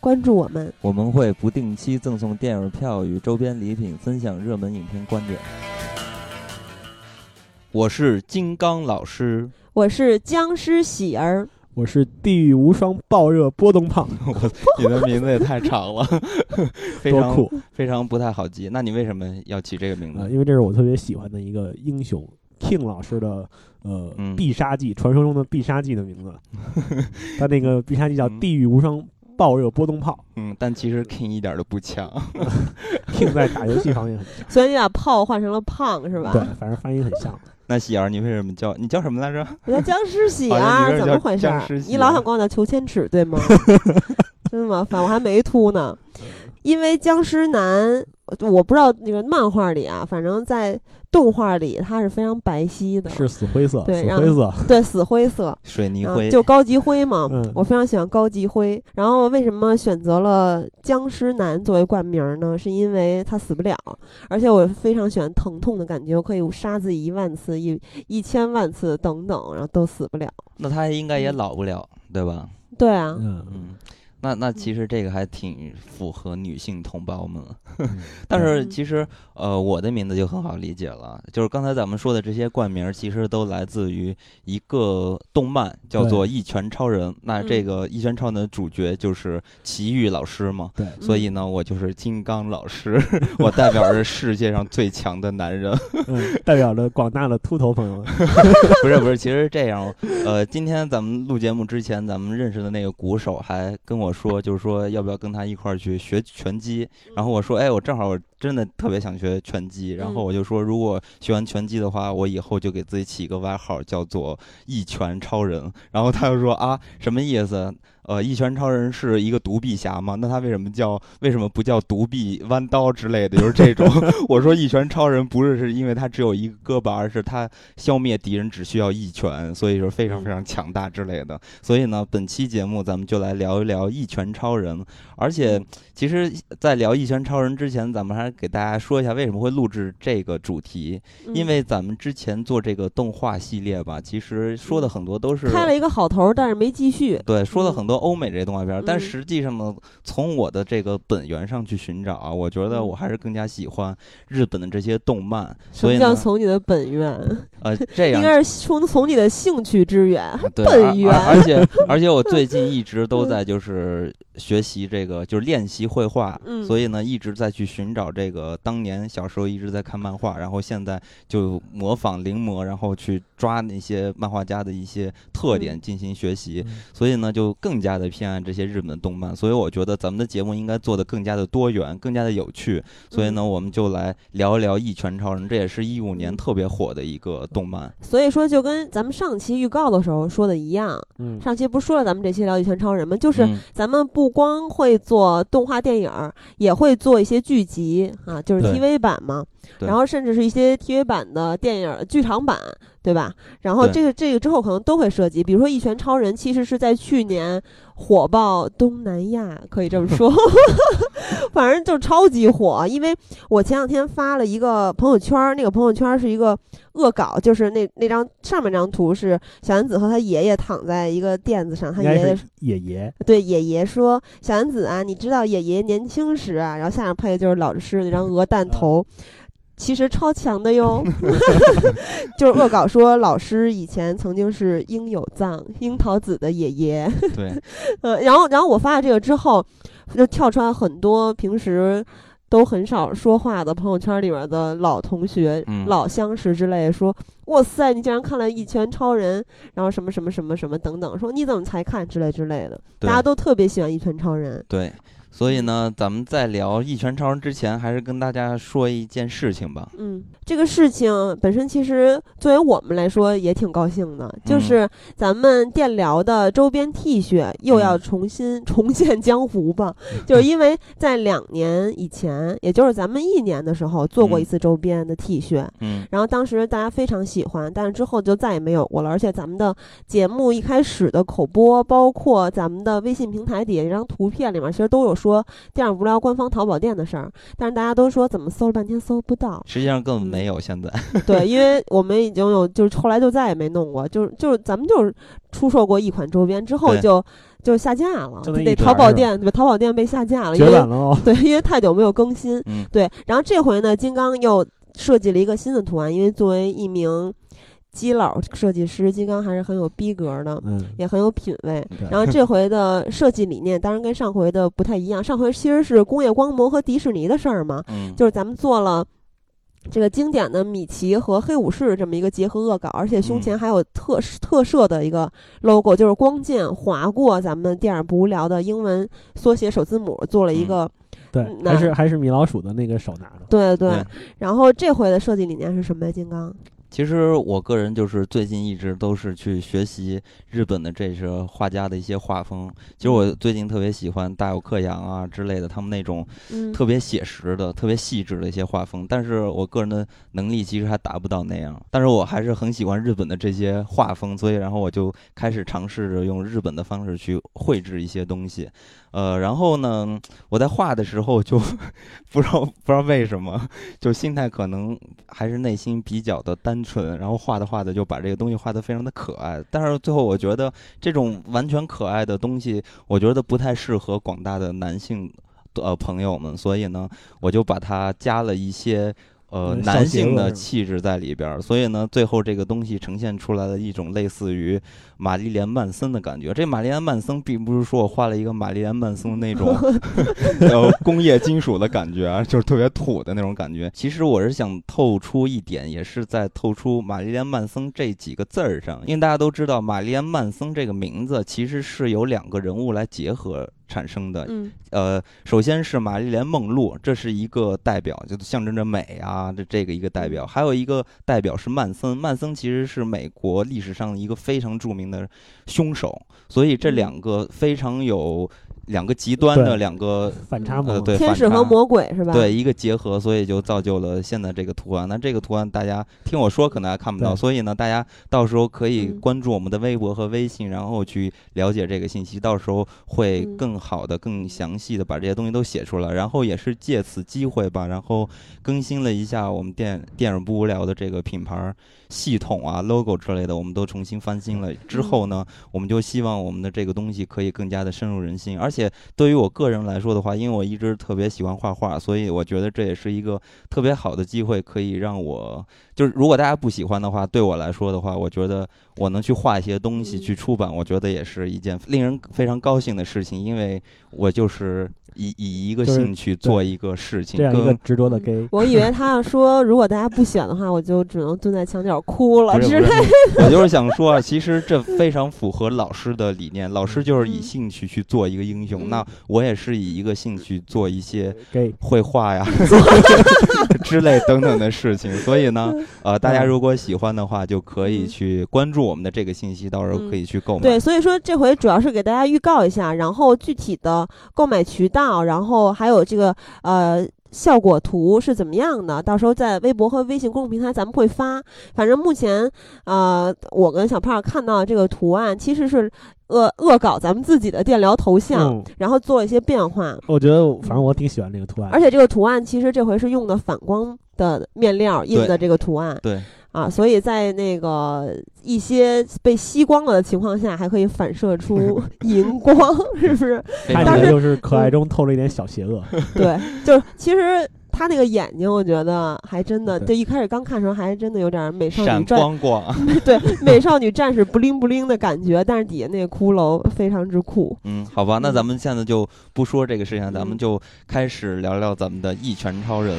关注我们，我们会不定期赠送电影票与周边礼品，分享热门影片观点。我是金刚老师，我是僵尸喜儿，我是地狱无双爆热波动胖。你的名字也太长了，非常酷，非常不太好记。那你为什么要起这个名字？因为这是我特别喜欢的一个英雄 King 老师的呃必杀技，传说中的必杀技的名字。他那个必杀技叫地狱无双。爆热波动炮，嗯，但其实 King 一点都不强，King 在打游戏方面很强，所以你把炮换成了胖是吧？对，反正发音很像。那喜儿，你为什么叫你叫什么来着？我叫僵尸喜儿，怎么回事？你老想管我叫裘千尺对吗？真的吗？反正我还没秃呢，因为僵尸男。我不知道那个漫画里啊，反正在动画里它是非常白皙的，是死灰色，对，死灰色，对，死灰色，水泥灰，就高级灰嘛。我非常喜欢高级灰。然后为什么选择了僵尸男作为冠名呢？是因为他死不了，而且我非常喜欢疼痛的感觉，我可以杀自己一万次、一一千万次等等，然后都死不了。那他应该也老不了，对吧？对啊，嗯嗯。那那其实这个还挺符合女性同胞们，但是其实呃我的名字就很好理解了，就是刚才咱们说的这些冠名其实都来自于一个动漫叫做《一拳超人》，那这个《一拳超人》的主角就是奇遇老师嘛，对，所以呢我就是金刚老师，我代表着世界上最强的男人，代表着广大的秃头朋友们，不是不是，其实这样，呃，今天咱们录节目之前，咱们认识的那个鼓手还跟我。我说，就是说，要不要跟他一块儿去学拳击？然后我说，哎，我正好，我真的特别想学拳击。然后我就说，如果学完拳击的话，我以后就给自己起一个外号，叫做一拳超人。然后他就说，啊，什么意思？呃，一拳超人是一个独臂侠吗？那他为什么叫为什么不叫独臂弯刀之类的？就是这种。我说一拳超人不是是因为他只有一个胳膊，而是他消灭敌人只需要一拳，所以说非常非常强大之类的。所以呢，本期节目咱们就来聊一聊一拳超人。而且，其实，在聊一拳超人之前，咱们还给大家说一下为什么会录制这个主题。因为咱们之前做这个动画系列吧，其实说的很多都是开了一个好头，但是没继续。对，说了很多。欧美这些动画片，但实际上呢，从我的这个本源上去寻找啊，我觉得我还是更加喜欢日本的这些动漫。所以呢，从你的本源，呃，这样 应该是从从你的兴趣之源，本源。而且而且我最近一直 都在就是学习这个，就是练习绘画。嗯，所以呢，一直在去寻找这个当年小时候一直在看漫画，然后现在就模仿临摹，然后去抓那些漫画家的一些特点进行学习。所以呢，就更加。加的偏爱这些日本动漫，所以我觉得咱们的节目应该做的更加的多元，更加的有趣。所以呢，我们就来聊一聊《一拳超人》，这也是一五年特别火的一个动漫。所以说，就跟咱们上期预告的时候说的一样，嗯，上期不是说了咱们这期聊《一拳超人》吗？就是咱们不光会做动画电影，也会做一些剧集啊，就是 TV 版嘛。然后甚至是一些 TV 版的电影剧场版，对吧？然后这个这个之后可能都会涉及，比如说《一拳超人》，其实是在去年火爆东南亚，可以这么说，反正就超级火。因为我前两天发了一个朋友圈，那个朋友圈是一个恶搞，就是那那张上面那张图是小丸子和他爷爷躺在一个垫子上，他爷爷爷爷对爷爷说：“小丸子啊，你知道爷爷年轻时啊？”然后下面配的就是老师那张鹅蛋头。其实超强的哟，就是恶搞说老师以前曾经是樱有藏樱桃子的爷爷。对，呃，然后然后我发了这个之后，就跳出来很多平时都很少说话的朋友圈里面的老同学、老相识之类，说哇塞，你竟然看了一拳超人，然后什么什么什么什么等等，说你怎么才看之类之类的，大家都特别喜欢一拳超人。对。所以呢，咱们在聊《一拳超人》之前，还是跟大家说一件事情吧。嗯，这个事情本身其实作为我们来说也挺高兴的，就是咱们电疗的周边 T 恤又要重新重现江湖吧。就是因为在两年以前，也就是咱们一年的时候做过一次周边的 T 恤，嗯，然后当时大家非常喜欢，但是之后就再也没有过了。而且咱们的节目一开始的口播，包括咱们的微信平台底下一张图片里面，其实都有说。说电影无聊官方淘宝店的事儿，但是大家都说怎么搜了半天搜不到，实际上根本没有。现在对，因为我们已经有，就是后来就再也没弄过，就是就是咱们就是出售过一款周边之后就就下架了，对淘宝店对淘宝店被下架了，因为对，因为太久没有更新。对，然后这回呢，金刚又设计了一个新的图案，因为作为一名。基佬设计师金刚还是很有逼格的，嗯，也很有品位。然后这回的设计理念当然跟上回的不太一样，上回其实是工业光魔和迪士尼的事儿嘛，嗯，就是咱们做了这个经典的米奇和黑武士这么一个结合恶搞，而且胸前还有特特设的一个 logo，就是光剑划过咱们电影不无聊的英文缩写首字母，做了一个，对，还是还是米老鼠的那个手拿着，对对。然后这回的设计理念是什么呀？金刚？其实我个人就是最近一直都是去学习日本的这些画家的一些画风。其实我最近特别喜欢大有克洋啊之类的，他们那种特别写实的、特别细致的一些画风。但是我个人的能力其实还达不到那样。但是我还是很喜欢日本的这些画风，所以然后我就开始尝试着用日本的方式去绘制一些东西。呃，然后呢，我在画的时候就 不知道不知道为什么，就心态可能还是内心比较的单纯，然后画的画的就把这个东西画得非常的可爱。但是最后我觉得这种完全可爱的东西，我觉得不太适合广大的男性呃朋友们，所以呢，我就把它加了一些。呃，男性的气质在里边儿，所以呢，最后这个东西呈现出来的一种类似于玛丽莲曼森的感觉。这玛丽莲曼森并不是说我画了一个玛丽莲曼森那种 呃工业金属的感觉啊，就是特别土的那种感觉。其实我是想透出一点，也是在透出玛丽莲曼森这几个字儿上，因为大家都知道玛丽莲曼森这个名字其实是由两个人物来结合。产生的，呃，首先是玛丽莲梦露，这是一个代表，就象征着美啊，这这个一个代表，还有一个代表是曼森，曼森其实是美国历史上一个非常著名的凶手，所以这两个非常有。两个极端的两个反差呃，对，天使和魔鬼是吧？对，一个结合，所以就造就了现在这个图案。那这个图案大家听我说可能还看不到，所以呢，大家到时候可以关注我们的微博和微信，然后去了解这个信息。到时候会更好的、更详细的把这些东西都写出来。然后也是借此机会吧，然后更新了一下我们电电影不无聊的这个品牌。系统啊，logo 之类的，我们都重新翻新了。之后呢，我们就希望我们的这个东西可以更加的深入人心。而且对于我个人来说的话，因为我一直特别喜欢画画，所以我觉得这也是一个特别好的机会，可以让我就是如果大家不喜欢的话，对我来说的话，我觉得我能去画一些东西去出版，我觉得也是一件令人非常高兴的事情，因为我就是。以以一个兴趣做一个事情，这样一个执着的 gay。我以为他要说，如果大家不选的话，我就只能蹲在墙角哭了之类。我就是想说啊，其实这非常符合老师的理念。老师就是以兴趣去做一个英雄，那我也是以一个兴趣做一些绘画呀 之类等等的 事情。所以呢，呃，大家如果喜欢的话，就可以去关注我们的这个信息，到时候可以去购买。对，所以说这回主要是给大家预告一下，然后具体的购买渠道。然后还有这个呃效果图是怎么样的？到时候在微博和微信公众平台咱们会发。反正目前呃，我跟小胖看到这个图案其实是恶恶搞咱们自己的电疗头像，然后做了一些变化。我觉得反正我挺喜欢这个图案，而且这个图案其实这回是用的反光的面料印的这个图案。对。啊，所以在那个一些被吸光了的情况下，还可以反射出 荧光，是不是？看起来就是可爱中透了一点小邪恶。对，就是其实他那个眼睛，我觉得还真的，就一开始刚看的时候，还真的有点美少女战光光。对，美少女战士不灵不灵的感觉，但是底下那个骷髅非常之酷。嗯，好吧，那咱们现在就不说这个事情，咱们就开始聊聊咱们的一拳超人。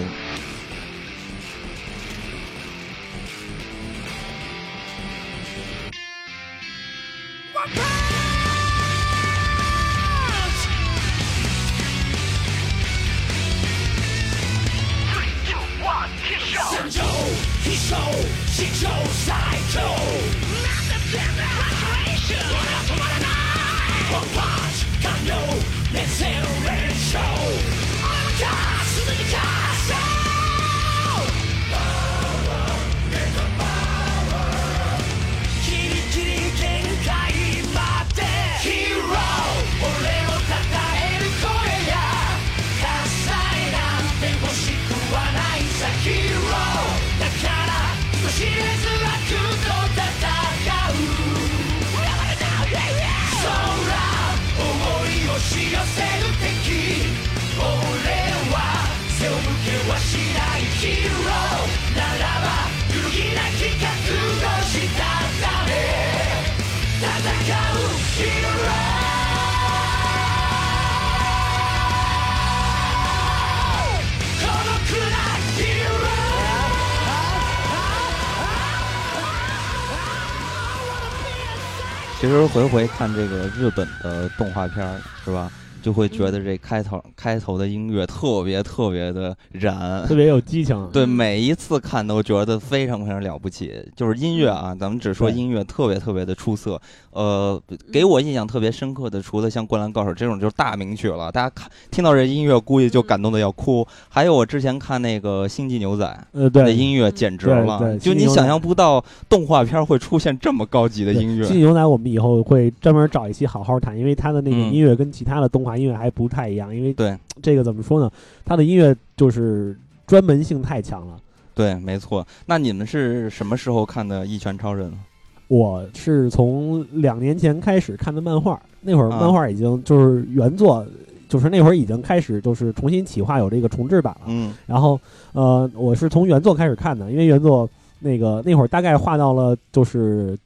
其实回回看这个日本的动画片儿，是吧？就会觉得这开头开头的音乐特别特别的燃，特别有激情。对，每一次看都觉得非常非常了不起。就是音乐啊，咱们只说音乐特别特别的出色。呃，给我印象特别深刻的，除了像《灌篮高手》这种就是大名曲了，大家看听到这音乐估计就感动的要哭。还有我之前看那个《星际牛仔》，呃，对，音乐简直了，就你想象不到动画片会出现这么高级的音乐。《星际牛仔》我们以后会专门找一期好好谈，因为它的那个音乐跟其他的动画。音乐还不太一样，因为对 这个怎么说呢？他的音乐就是专门性太强了。对，没错。那你们是什么时候看的《一拳超人》？我是从两年前开始看的漫画，那会儿漫画已经就是原作，就是那会儿已经开始就是重新企划有这个重制版了。嗯。然后呃，我是从原作开始看的，因为原作那个那会儿大概画到了就是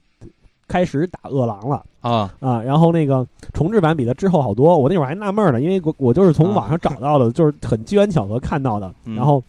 开始打饿狼了。啊啊！然后那个重置版比它之后好多，我那会儿还纳闷呢，因为我我就是从网上找到的，就是很机缘巧合看到的，然后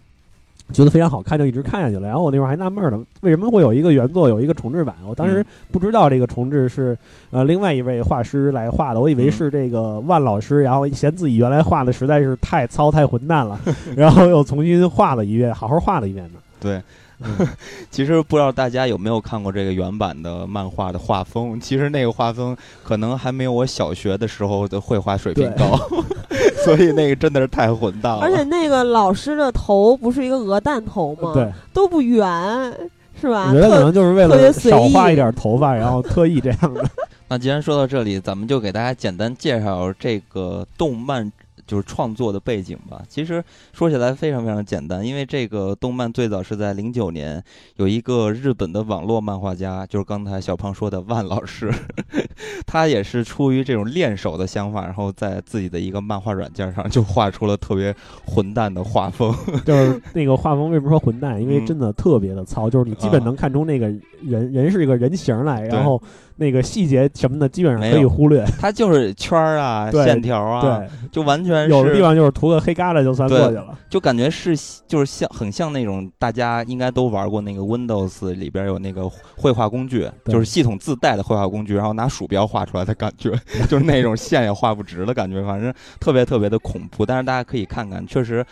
觉得非常好看，就一直看下去了。然后我那会儿还纳闷呢，为什么会有一个原作有一个重置版？我当时不知道这个重置是呃另外一位画师来画的，我以为是这个万老师，然后嫌自己原来画的实在是太糙太混蛋了，然后又重新画了一遍，好好画了一遍呢。对。其实不知道大家有没有看过这个原版的漫画的画风，其实那个画风可能还没有我小学的时候的绘画水平高，所以那个真的是太混蛋了。而且那个老师的头不是一个鹅蛋头吗？对，都不圆，是吧？我觉得可能就是为了少画一点头发，然后特意这样的。那既然说到这里，咱们就给大家简单介绍这个动漫。就是创作的背景吧，其实说起来非常非常简单，因为这个动漫最早是在零九年，有一个日本的网络漫画家，就是刚才小胖说的万老师，他也是出于这种练手的想法，然后在自己的一个漫画软件上就画出了特别混蛋的画风。就是那个画风为什么说混蛋？因为真的特别的糙，就是你基本能看出那个人人是一个人形来，然后。那个细节什么的，基本上可以忽略。它就是圈儿啊，线条啊，对，就完全有的地方就是涂个黑疙瘩就算过去了。就感觉是就是像很像那种大家应该都玩过那个 Windows 里边有那个绘画工具，就是系统自带的绘画工具，然后拿鼠标画出来的感觉，就是那种线也画不直的感觉，反正特别特别的恐怖。但是大家可以看看，确实。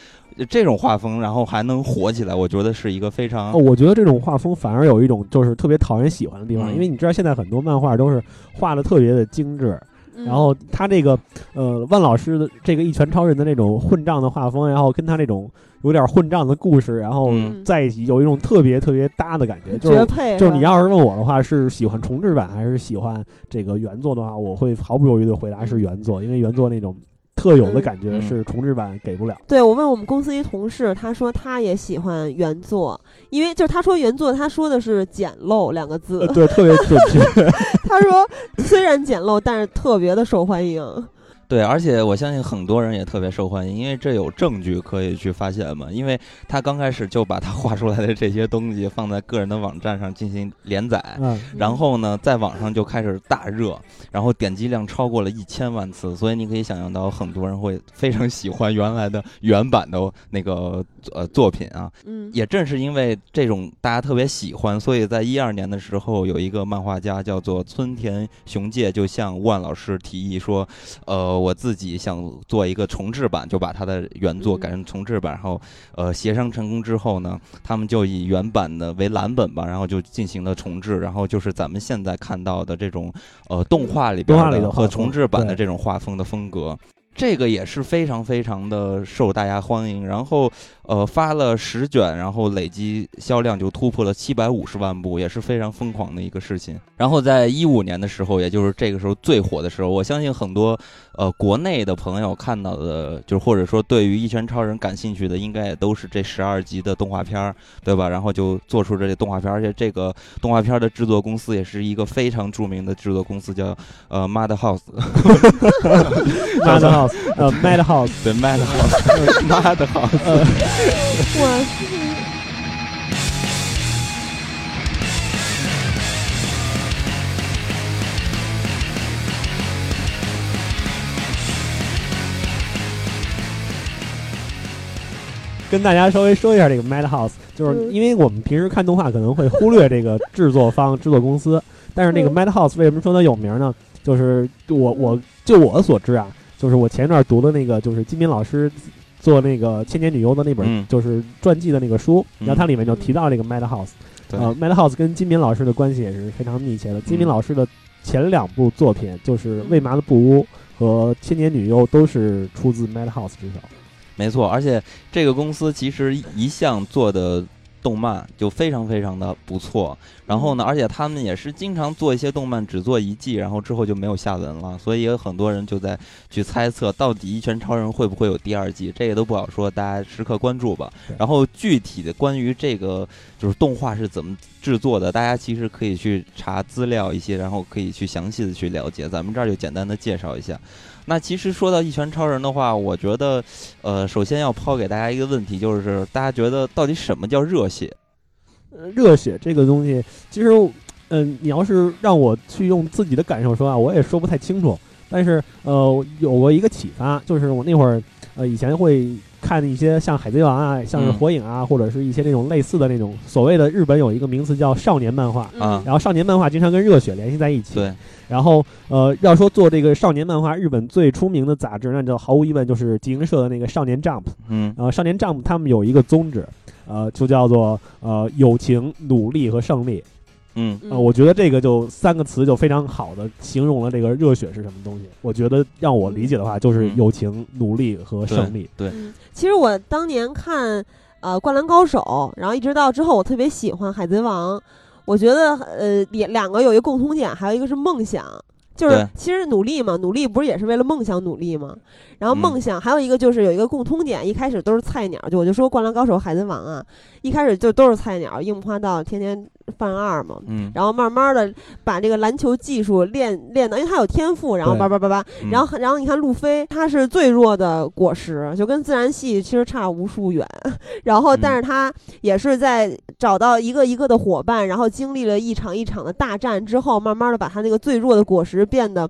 这种画风，然后还能火起来，我觉得是一个非常……我觉得这种画风反而有一种就是特别讨人喜欢的地方，因为你知道现在很多漫画都是画的特别的精致，然后他这个呃万老师的这个一拳超人的那种混账的画风，然后跟他那种有点混账的故事，然后在一起有一种特别特别搭的感觉，就是。就是你要是问我的话，是喜欢重制版还是喜欢这个原作的话，我会毫不犹豫的回答是原作，因为原作那种。特有的感觉是重制版给不了。对我问我们公司一同事，他说他也喜欢原作，因为就是他说原作，他说的是简陋两个字，对，特别准确。他说虽然简陋，但是特别的受欢迎。对，而且我相信很多人也特别受欢迎，因为这有证据可以去发现嘛。因为他刚开始就把他画出来的这些东西放在个人的网站上进行连载，嗯然后呢，在网上就开始大热，然后点击量超过了一千万次，所以你可以想象到很多人会非常喜欢原来的原版的那个呃作品啊。嗯，也正是因为这种大家特别喜欢，所以在一二年的时候，有一个漫画家叫做村田雄介就向万老师提议说，呃。我自己想做一个重制版，就把它的原作改成重制版，然后呃协商成功之后呢，他们就以原版的为蓝本吧，然后就进行了重制，然后就是咱们现在看到的这种呃动画里边的和重制版的这种画风的风格。这个也是非常非常的受大家欢迎，然后呃发了十卷，然后累计销量就突破了七百五十万部，也是非常疯狂的一个事情。然后在一五年的时候，也就是这个时候最火的时候，我相信很多呃国内的朋友看到的，就是或者说对于一拳超人感兴趣的，应该也都是这十二集的动画片儿，对吧？然后就做出这些动画片，而且这个动画片的制作公司也是一个非常著名的制作公司，叫呃 Madhouse。呃，Madhouse，对，Madhouse，Madhouse，呃，跟大家稍微说一下这个 Madhouse，就是因为我们平时看动画可能会忽略这个制作方、制作公司，但是那个 Madhouse 为什么说它有名呢？就是我我就我所知啊。就是我前一段读的那个，就是金敏老师做那个《千年女优》的那本，就是传记的那个书，然后它里面就提到这个 Madhouse，呃，Madhouse 跟金敏老师的关系也是非常密切的。金敏老师的前两部作品，就是《未麻的布屋》和《千年女优》，都是出自 Madhouse 之手。没错，而且这个公司其实一向做的。动漫就非常非常的不错，然后呢，而且他们也是经常做一些动漫，只做一季，然后之后就没有下文了，所以也有很多人就在去猜测，到底《一拳超人》会不会有第二季，这个都不好说，大家时刻关注吧。然后具体的关于这个就是动画是怎么制作的，大家其实可以去查资料一些，然后可以去详细的去了解。咱们这儿就简单的介绍一下。那其实说到一拳超人的话，我觉得，呃，首先要抛给大家一个问题，就是大家觉得到底什么叫热血？热血这个东西，其实，嗯，你要是让我去用自己的感受说啊，我也说不太清楚。但是，呃，有过一个启发，就是我那会儿，呃，以前会。看一些像《海贼王》啊，像是《火影》啊，或者是一些那种类似的那种所谓的日本有一个名词叫少年漫画啊，然后少年漫画经常跟热血联系在一起。对，然后呃，要说做这个少年漫画，日本最出名的杂志，那就毫无疑问就是集英社的那个《少年 Jump》。嗯，然后《少年 Jump》他们有一个宗旨，呃，就叫做呃友情、努力和胜利。嗯啊，我觉得这个就三个词就非常好的形容了这个热血是什么东西。我觉得让我理解的话，就是友情、努力和胜利。对，其实我当年看呃《灌篮高手》，然后一直到之后，我特别喜欢《海贼王》。我觉得呃两两个有一个共同点，还有一个是梦想。就是其实努力嘛，努力不是也是为了梦想努力吗？然后梦想还有一个就是有一个共通点，一开始都是菜鸟，就我就说《灌篮高手》《海贼王》啊，一开始就都是菜鸟，樱木花道天天犯二嘛，嗯，然后慢慢的把这个篮球技术练练到，因为他有天赋，然后叭叭叭叭，然后然后你看路飞，他是最弱的果实，就跟自然系其实差无数远，然后但是他也是在找到一个一个的伙伴，然后经历了一场一场的大战之后，慢慢的把他那个最弱的果实。变得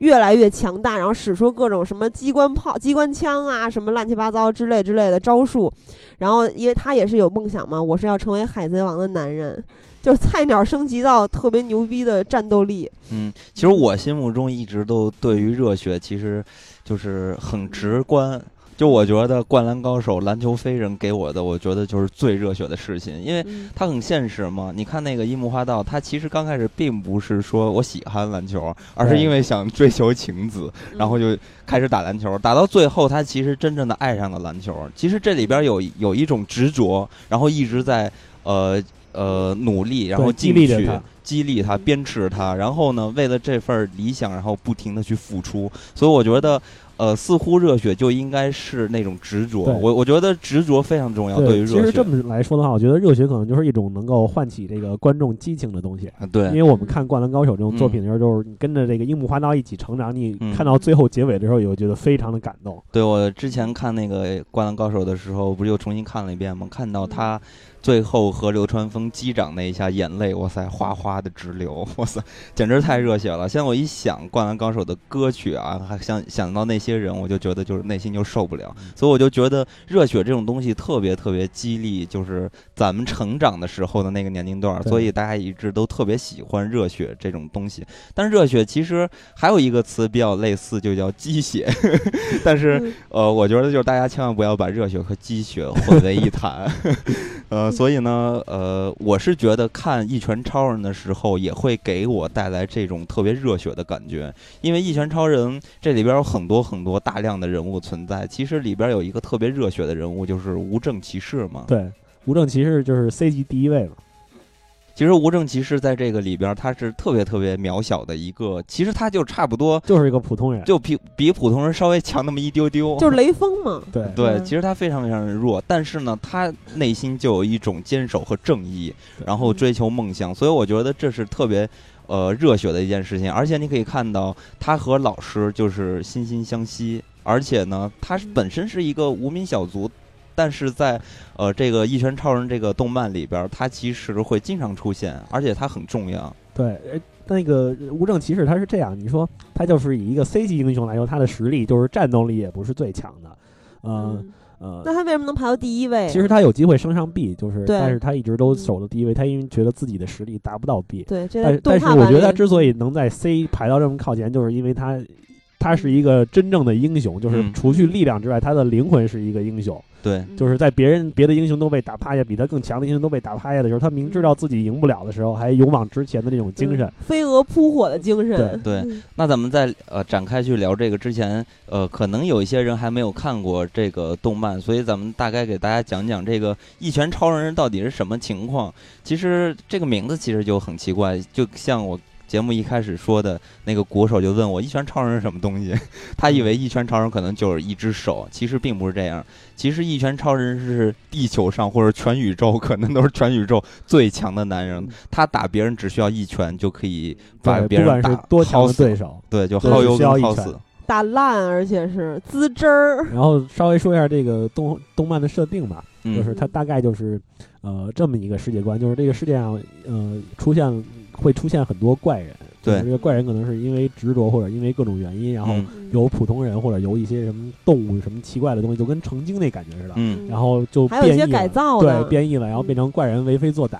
越来越强大，然后使出各种什么机关炮、机关枪啊，什么乱七八糟之类之类的招数。然后，因为他也是有梦想嘛，我是要成为海贼王的男人，就是菜鸟升级到特别牛逼的战斗力。嗯，其实我心目中一直都对于热血，其实就是很直观。就我觉得《灌篮高手》篮球飞人给我的，我觉得就是最热血的事情，因为它很现实嘛。你看那个樱木花道，他其实刚开始并不是说我喜欢篮球，而是因为想追求晴子，然后就开始打篮球，打到最后，他其实真正的爱上了篮球。其实这里边有有一种执着，然后一直在呃呃努力，然后激励他，激励他，鞭笞他，然后呢，为了这份理想，然后不停的去付出。所以我觉得。呃，似乎热血就应该是那种执着。我我觉得执着非常重要。对于热血，其实这么来说的话，我觉得热血可能就是一种能够唤起这个观众激情的东西。对，因为我们看《灌篮高手》这种作品的时候，就是你跟着这个樱木花道一起成长，你看到最后结尾的时候，也会觉得非常的感动。对我之前看那个《灌篮高手》的时候，不是又重新看了一遍吗？看到他。最后和流川枫击掌那一下，眼泪哇塞哗哗的直流，哇塞，简直太热血了。现在我一想《灌篮高手》的歌曲啊，还想想到那些人，我就觉得就是内心就受不了。所以我就觉得热血这种东西特别特别激励，就是咱们成长的时候的那个年龄段，所以大家一直都特别喜欢热血这种东西。但是热血其实还有一个词比较类似，就叫鸡血。但是呃，我觉得就是大家千万不要把热血和鸡血混为一谈。呃，所以呢，呃，我是觉得看《一拳超人》的时候，也会给我带来这种特别热血的感觉，因为《一拳超人》这里边有很多很多大量的人物存在。其实里边有一个特别热血的人物，就是无证骑士嘛。对，无证骑士就是 C 级第一位嘛。其实无证骑士在这个里边，他是特别特别渺小的一个，其实他就差不多就是一个普通人，就比比普通人稍微强那么一丢丢，就是雷锋嘛。对对，其实他非常非常的弱，但是呢，他内心就有一种坚守和正义，然后追求梦想，所以我觉得这是特别呃热血的一件事情。而且你可以看到他和老师就是惺惺相惜，而且呢，他本身是一个无名小卒。但是在，呃，这个《一拳超人》这个动漫里边，他其实会经常出现，而且他很重要。对，那个无证骑士他是这样，你说他就是以一个 C 级英雄来说，他的实力就是战斗力也不是最强的，呃呃。那他为什么能排到第一位？其实他有机会升上 B，就是，但是他一直都守的第一位，他因为觉得自己的实力达不到 B。对，但但是我觉得他之所以能在 C 排到这么靠前，就是因为他他是一个真正的英雄，就是除去力量之外，他的灵魂是一个英雄。对，就是在别人别的英雄都被打趴下，比他更强的英雄都被打趴下的时候，他明知道自己赢不了的时候，还勇往直前的那种精神，飞蛾扑火的精神。对对，那咱们在呃展开去聊这个之前，呃，可能有一些人还没有看过这个动漫，所以咱们大概给大家讲讲这个《一拳超人》到底是什么情况。其实这个名字其实就很奇怪，就像我。节目一开始说的那个鼓手就问我一拳超人是什么东西，他以为一拳超人可能就是一只手，其实并不是这样。其实一拳超人是地球上或者全宇宙可能都是全宇宙最强的男人，他打别人只需要一拳就可以把别人打耗死。对手，对，就耗油跟耗死，打烂，而且是滋汁儿。然后稍微说一下这个动动漫的设定吧，就是它大概就是呃这么一个世界观，就是这个世界上呃出现。会出现很多怪人，对，这个怪人可能是因为执着或者因为各种原因，然后由普通人或者由一些什么动物什么奇怪的东西，就跟成精那感觉似的，嗯，然后就还有一些改造，对，变异了，然后变成怪人为非作歹，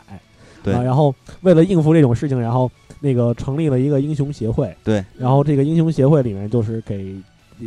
对，然后为了应付这种事情，然后那个成立了一个英雄协会，对，然后这个英雄协会里面就是给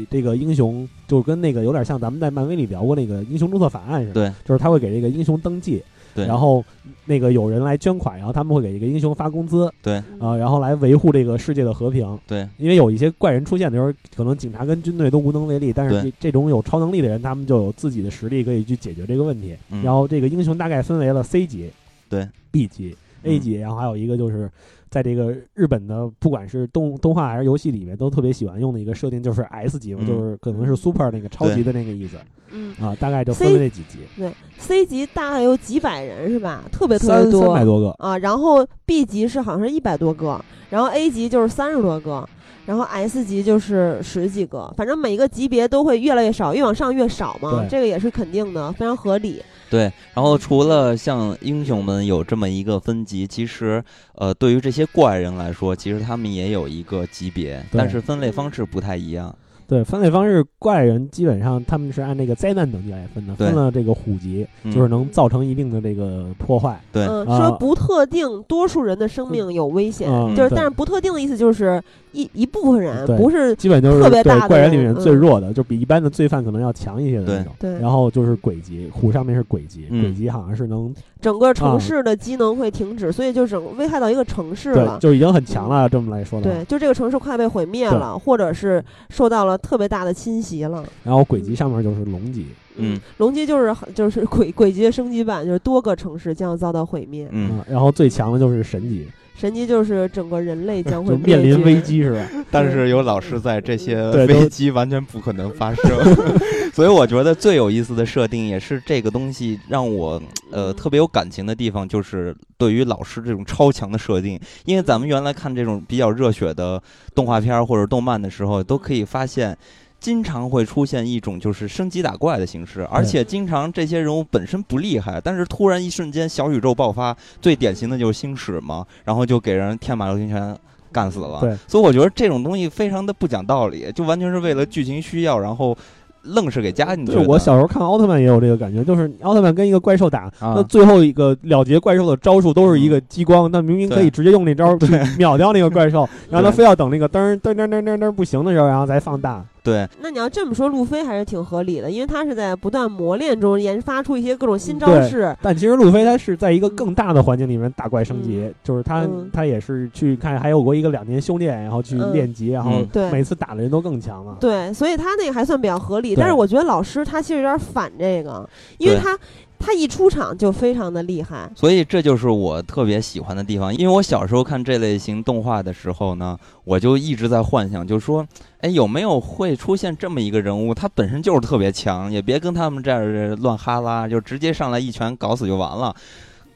这个英雄，就跟那个有点像咱们在漫威里聊过那个英雄注册法案似的，对，就是他会给这个英雄登记。然后，那个有人来捐款，然后他们会给一个英雄发工资，对，啊，然后来维护这个世界的和平，对，因为有一些怪人出现的时候，可能警察跟军队都无能为力，但是这种有超能力的人，他们就有自己的实力可以去解决这个问题。然后这个英雄大概分为了 C 级、对。B 级、A 级，然后还有一个就是。在这个日本的，不管是动动画还是游戏里面，都特别喜欢用的一个设定，就是 S 级嘛，就是可能是 Super 那个超级的那个意思。嗯啊，大概就分为这几级。对，C 级大概有几百人是吧？特别特别多，三百多个啊。然后 B 级是好像是一百多个，然后 A 级就是三十多个，然后 S 级就是十几个。反正每一个级别都会越来越少，越往上越少嘛。这个也是肯定的，非常合理。对，然后除了像英雄们有这么一个分级，其实，呃，对于这些怪人来说，其实他们也有一个级别，但是分类方式不太一样。对，分类方式，怪人基本上他们是按那个灾难等级来分的，分了这个虎级，就是能造成一定的这个破坏。对，说不特定多数人的生命有危险，就是但是不特定的意思就是一一部分人不是基本就是特别大怪人里面最弱的，就比一般的罪犯可能要强一些的那种。对，然后就是鬼级，虎上面是鬼级，鬼级好像是能整个城市的机能会停止，所以就整危害到一个城市了，就已经很强了。这么来说的，对，就这个城市快被毁灭了，或者是受到了。特别大的侵袭了，然后鬼级上面就是龙级，嗯，龙级就是就是鬼鬼级的升级版，就是多个城市将要遭到毁灭，嗯，然后最强的就是神级，神级就是整个人类将 会面临危机是吧？但是有老师在，这些危机完全不可能发生，所以我觉得最有意思的设定也是这个东西让我呃特别有感情的地方，就是对于老师这种超强的设定，因为咱们原来看这种比较热血的动画片或者动漫的时候，都可以发现。经常会出现一种就是升级打怪的形式，而且经常这些人物本身不厉害，但是突然一瞬间小宇宙爆发，最典型的就是星矢嘛，然后就给人天马流星拳干死了。对，所以我觉得这种东西非常的不讲道理，就完全是为了剧情需要，然后。愣是给加进去。就我小时候看奥特曼也有这个感觉，就是奥特曼跟一个怪兽打，那最后一个了结怪兽的招数都是一个激光，那明明可以直接用那招 秒掉那个怪兽，然后他非要等那个噔噔噔噔噔噔不行的时候，然后再放大。对，那你要这么说，路飞还是挺合理的，因为他是在不断磨练中研发出一些各种新招式。但其实路飞他是在一个更大的环境里面打怪升级，就是他他也是去看，还有过一个两年修炼，然后去练级，然后每次打的人都更强了。对，所以他那个还算比较合理。但是我觉得老师他其实有点反这个，因为他。他一出场就非常的厉害，所以这就是我特别喜欢的地方。因为我小时候看这类型动画的时候呢，我就一直在幻想，就说，哎，有没有会出现这么一个人物，他本身就是特别强，也别跟他们这样乱哈拉，就直接上来一拳搞死就完了。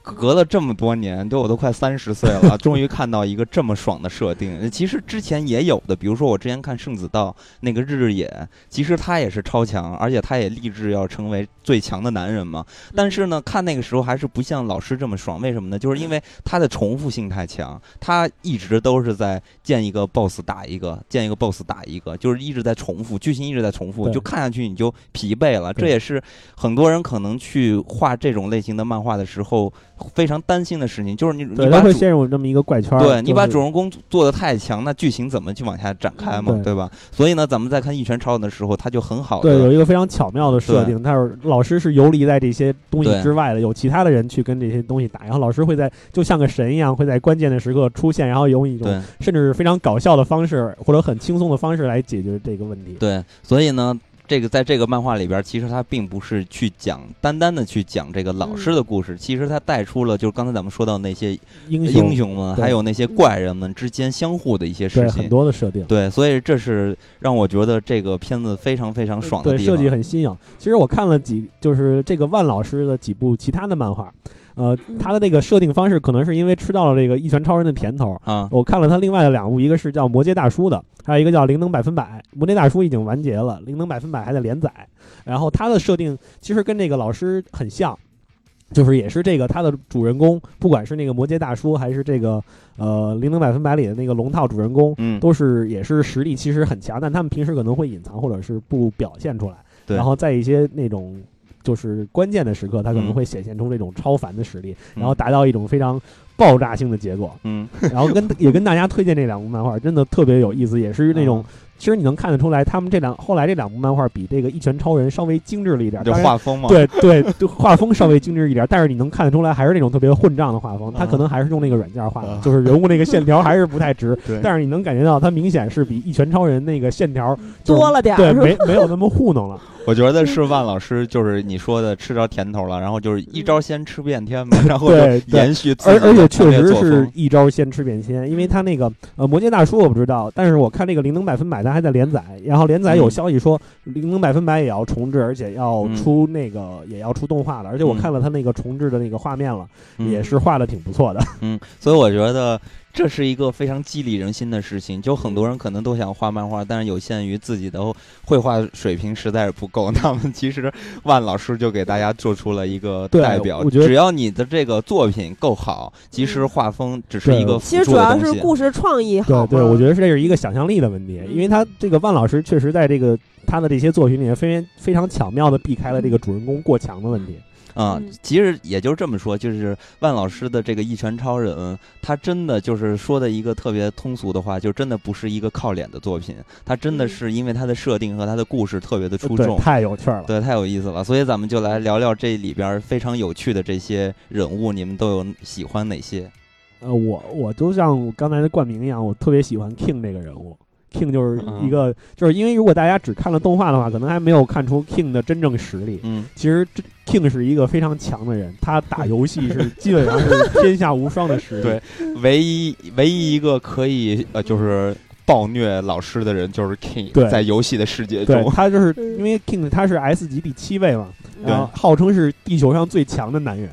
隔了这么多年，都我都快三十岁了，终于看到一个这么爽的设定。其实之前也有的，比如说我之前看圣子道那个日日野，其实他也是超强，而且他也立志要成为最强的男人嘛。但是呢，看那个时候还是不像老师这么爽。为什么呢？就是因为他的重复性太强，他一直都是在见一个 boss 打一个，见一个 boss 打一个，就是一直在重复，剧情一直在重复，就看下去你就疲惫了。这也是很多人可能去画这种类型的漫画的时候。非常担心的事情就是你，你会陷入这么一个怪圈。对你把主人公做的太强，那剧情怎么去往下展开嘛？对吧？所以呢，咱们在看《一拳超人》的时候，他就很好。对，有一个非常巧妙的设定，他是老师是游离在这些东西之外的，有其他的人去跟这些东西打，然后老师会在就像个神一样，会在关键的时刻出现，然后用一种甚至是非常搞笑的方式或者很轻松的方式来解决这个问题。对，所以呢。这个在这个漫画里边，其实他并不是去讲单单的去讲这个老师的故事，其实他带出了就是刚才咱们说到那些英英雄们，还有那些怪人们之间相互的一些事情，很多的设定。对，所以这是让我觉得这个片子非常非常爽的地方。设计很新颖。其实我看了几，就是这个万老师的几部其他的漫画。呃，他的那个设定方式可能是因为吃到了这个一拳超人的甜头啊。我看了他另外的两部，一个是叫魔界大叔的，还有一个叫灵能百分百。魔界大叔已经完结了，灵能百分百还在连载。然后他的设定其实跟这个老师很像，就是也是这个他的主人公，不管是那个魔界大叔还是这个呃灵能百分百里的那个龙套主人公，嗯，都是也是实力其实很强，但他们平时可能会隐藏或者是不表现出来。对。然后在一些那种。就是关键的时刻，他可能会显现出这种超凡的实力，然后达到一种非常爆炸性的结果。嗯，然后跟也跟大家推荐这两部漫画，真的特别有意思，也是那种。其实你能看得出来，他们这两后来这两部漫画比这个《一拳超人》稍微精致了一点，就画风嘛。对对，就画风稍微精致一点，但是你能看得出来，还是那种特别混账的画风。他可能还是用那个软件画的，就是人物那个线条还是不太直。但是你能感觉到，他明显是比《一拳超人》那个线条多了点，对，没没有那么糊弄了。我觉得是万老师，就是你说的吃着甜头了，然后就是一招先吃遍天嘛，然后延续。而而且确实是一招先吃遍天，因为他那个呃魔界大叔我不知道，但是我看那个灵能百分百，他还在连载。然后连载有消息说，灵能百分百也要重置，而且要出那个也要出动画了。而且我看了他那个重置的那个画面了，也是画的挺不错的。嗯，所以我觉得这是一个非常激励人心的事情。就很多人可能都想画漫画，但是有限于自己的绘画水平实在是不够。那么其实万老师就给大家做出了一个代表。只要你的这个作品够好，其实画风只是一个其实主要是故事创意好。对对，我觉得是这是一个想象力的问题，因为他这个万老师确实在这个他的这些作品里面非非常巧妙的避开了这个主人公过强的问题。啊，其实也就这么说，就是万老师的这个《一拳超人》，他真的就是说的一个特别通俗的话，就真的不是一个靠脸的作品，他真的是因为他的设定和他的故事特别的出众，太有趣了，对，太有意思了。所以咱们就来聊聊这里边非常有趣的这些人物，你们都有喜欢哪些？呃，我我就像刚才的冠名一样，我特别喜欢 King 这个人物。King 就是一个，就是因为如果大家只看了动画的话，可能还没有看出 King 的真正实力。嗯，其实 King 是一个非常强的人，他打游戏是基本上是天下无双的实力。对，唯一唯一一个可以呃就是暴虐老师的人就是 King。对，在游戏的世界中，他就是因为 King 他是 S 级第七位嘛，然后号称是地球上最强的男人。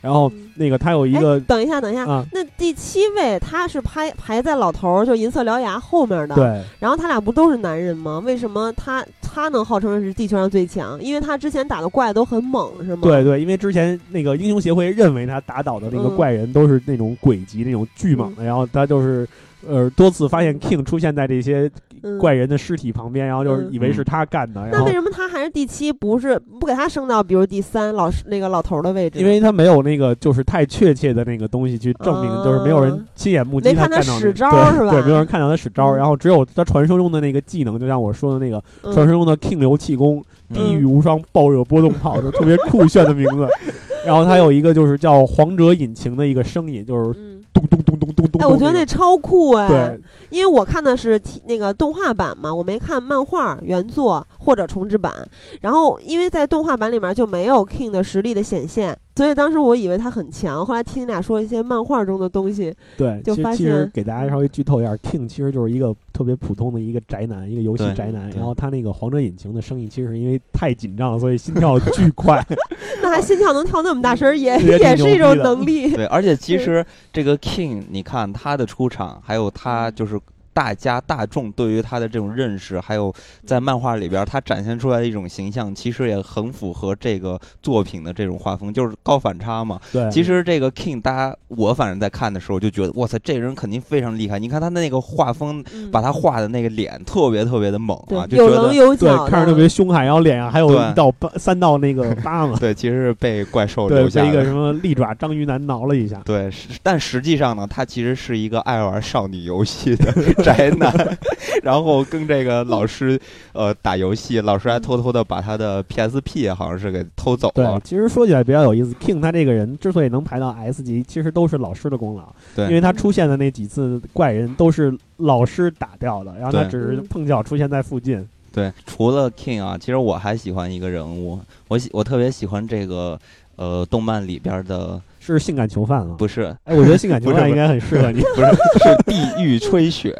然后那个他有一个，等一下，等一下，那第七位他是排排在老头儿就银色獠牙后面的，对。然后他俩不都是男人吗？为什么他他能号称是地球上最强？因为他之前打的怪都很猛，是吗？对对，因为之前那个英雄协会认为他打倒的那个怪人都是那种鬼级那种巨猛的，然后他就是。呃，多次发现 King 出现在这些怪人的尸体旁边，然后就是以为是他干的。那为什么他还是第七？不是不给他升到比如第三老师那个老头的位置？因为他没有那个就是太确切的那个东西去证明，就是没有人亲眼目击他干到。使招是吧？对，没有人看到他使招。然后只有他传说中的那个技能，就像我说的那个传说中的 King 流气功，地狱无双爆热波动炮，就特别酷炫的名字。然后他有一个就是叫皇者引擎的一个声音，就是。咚咚咚咚咚咚！哎，我觉得那超酷哎！对，因为我看的是那个动画版嘛，我没看漫画原作或者重制版。然后，因为在动画版里面就没有 King 的实力的显现。所以当时我以为他很强，后来听你俩说一些漫画中的东西，对，就发现其实给大家稍微剧透一下，King 其实就是一个特别普通的一个宅男，一个游戏宅男。然后他那个皇者引擎的声音，其实是因为太紧张了，所以心跳巨快。那他心跳能跳那么大声，也 也是一种能力。对，而且其实这个 King，你看他的出场，还有他就是。大家大众对于他的这种认识，还有在漫画里边他展现出来的一种形象，其实也很符合这个作品的这种画风，就是高反差嘛。对，其实这个 King，大家我反正在看的时候就觉得，哇塞，这人肯定非常厉害。你看他的那个画风，把他画的那个脸特别特别的猛啊，就有棱有角，看着特别凶悍，然后脸上还有一道疤，三道那个 疤嘛。对，其实是被怪兽留下一个什么利爪章鱼男挠了一下。对，但实际上呢，他其实是一个爱玩少女游戏的 宅男。然后跟这个老师呃打游戏，老师还偷偷的把他的 PSP 好像是给偷走了。对，其实说起来比较有意思，King 他这个人之所以能排到 S 级，其实都是老师的功劳。对，因为他出现的那几次怪人都是老师打掉的，然后他只是碰巧出现在附近。对，除了 King 啊，其实我还喜欢一个人物，我喜我特别喜欢这个呃动漫里边的，是性感囚犯啊？不是，哎，我觉得性感 囚犯应该很适合你。不是，是地狱吹雪。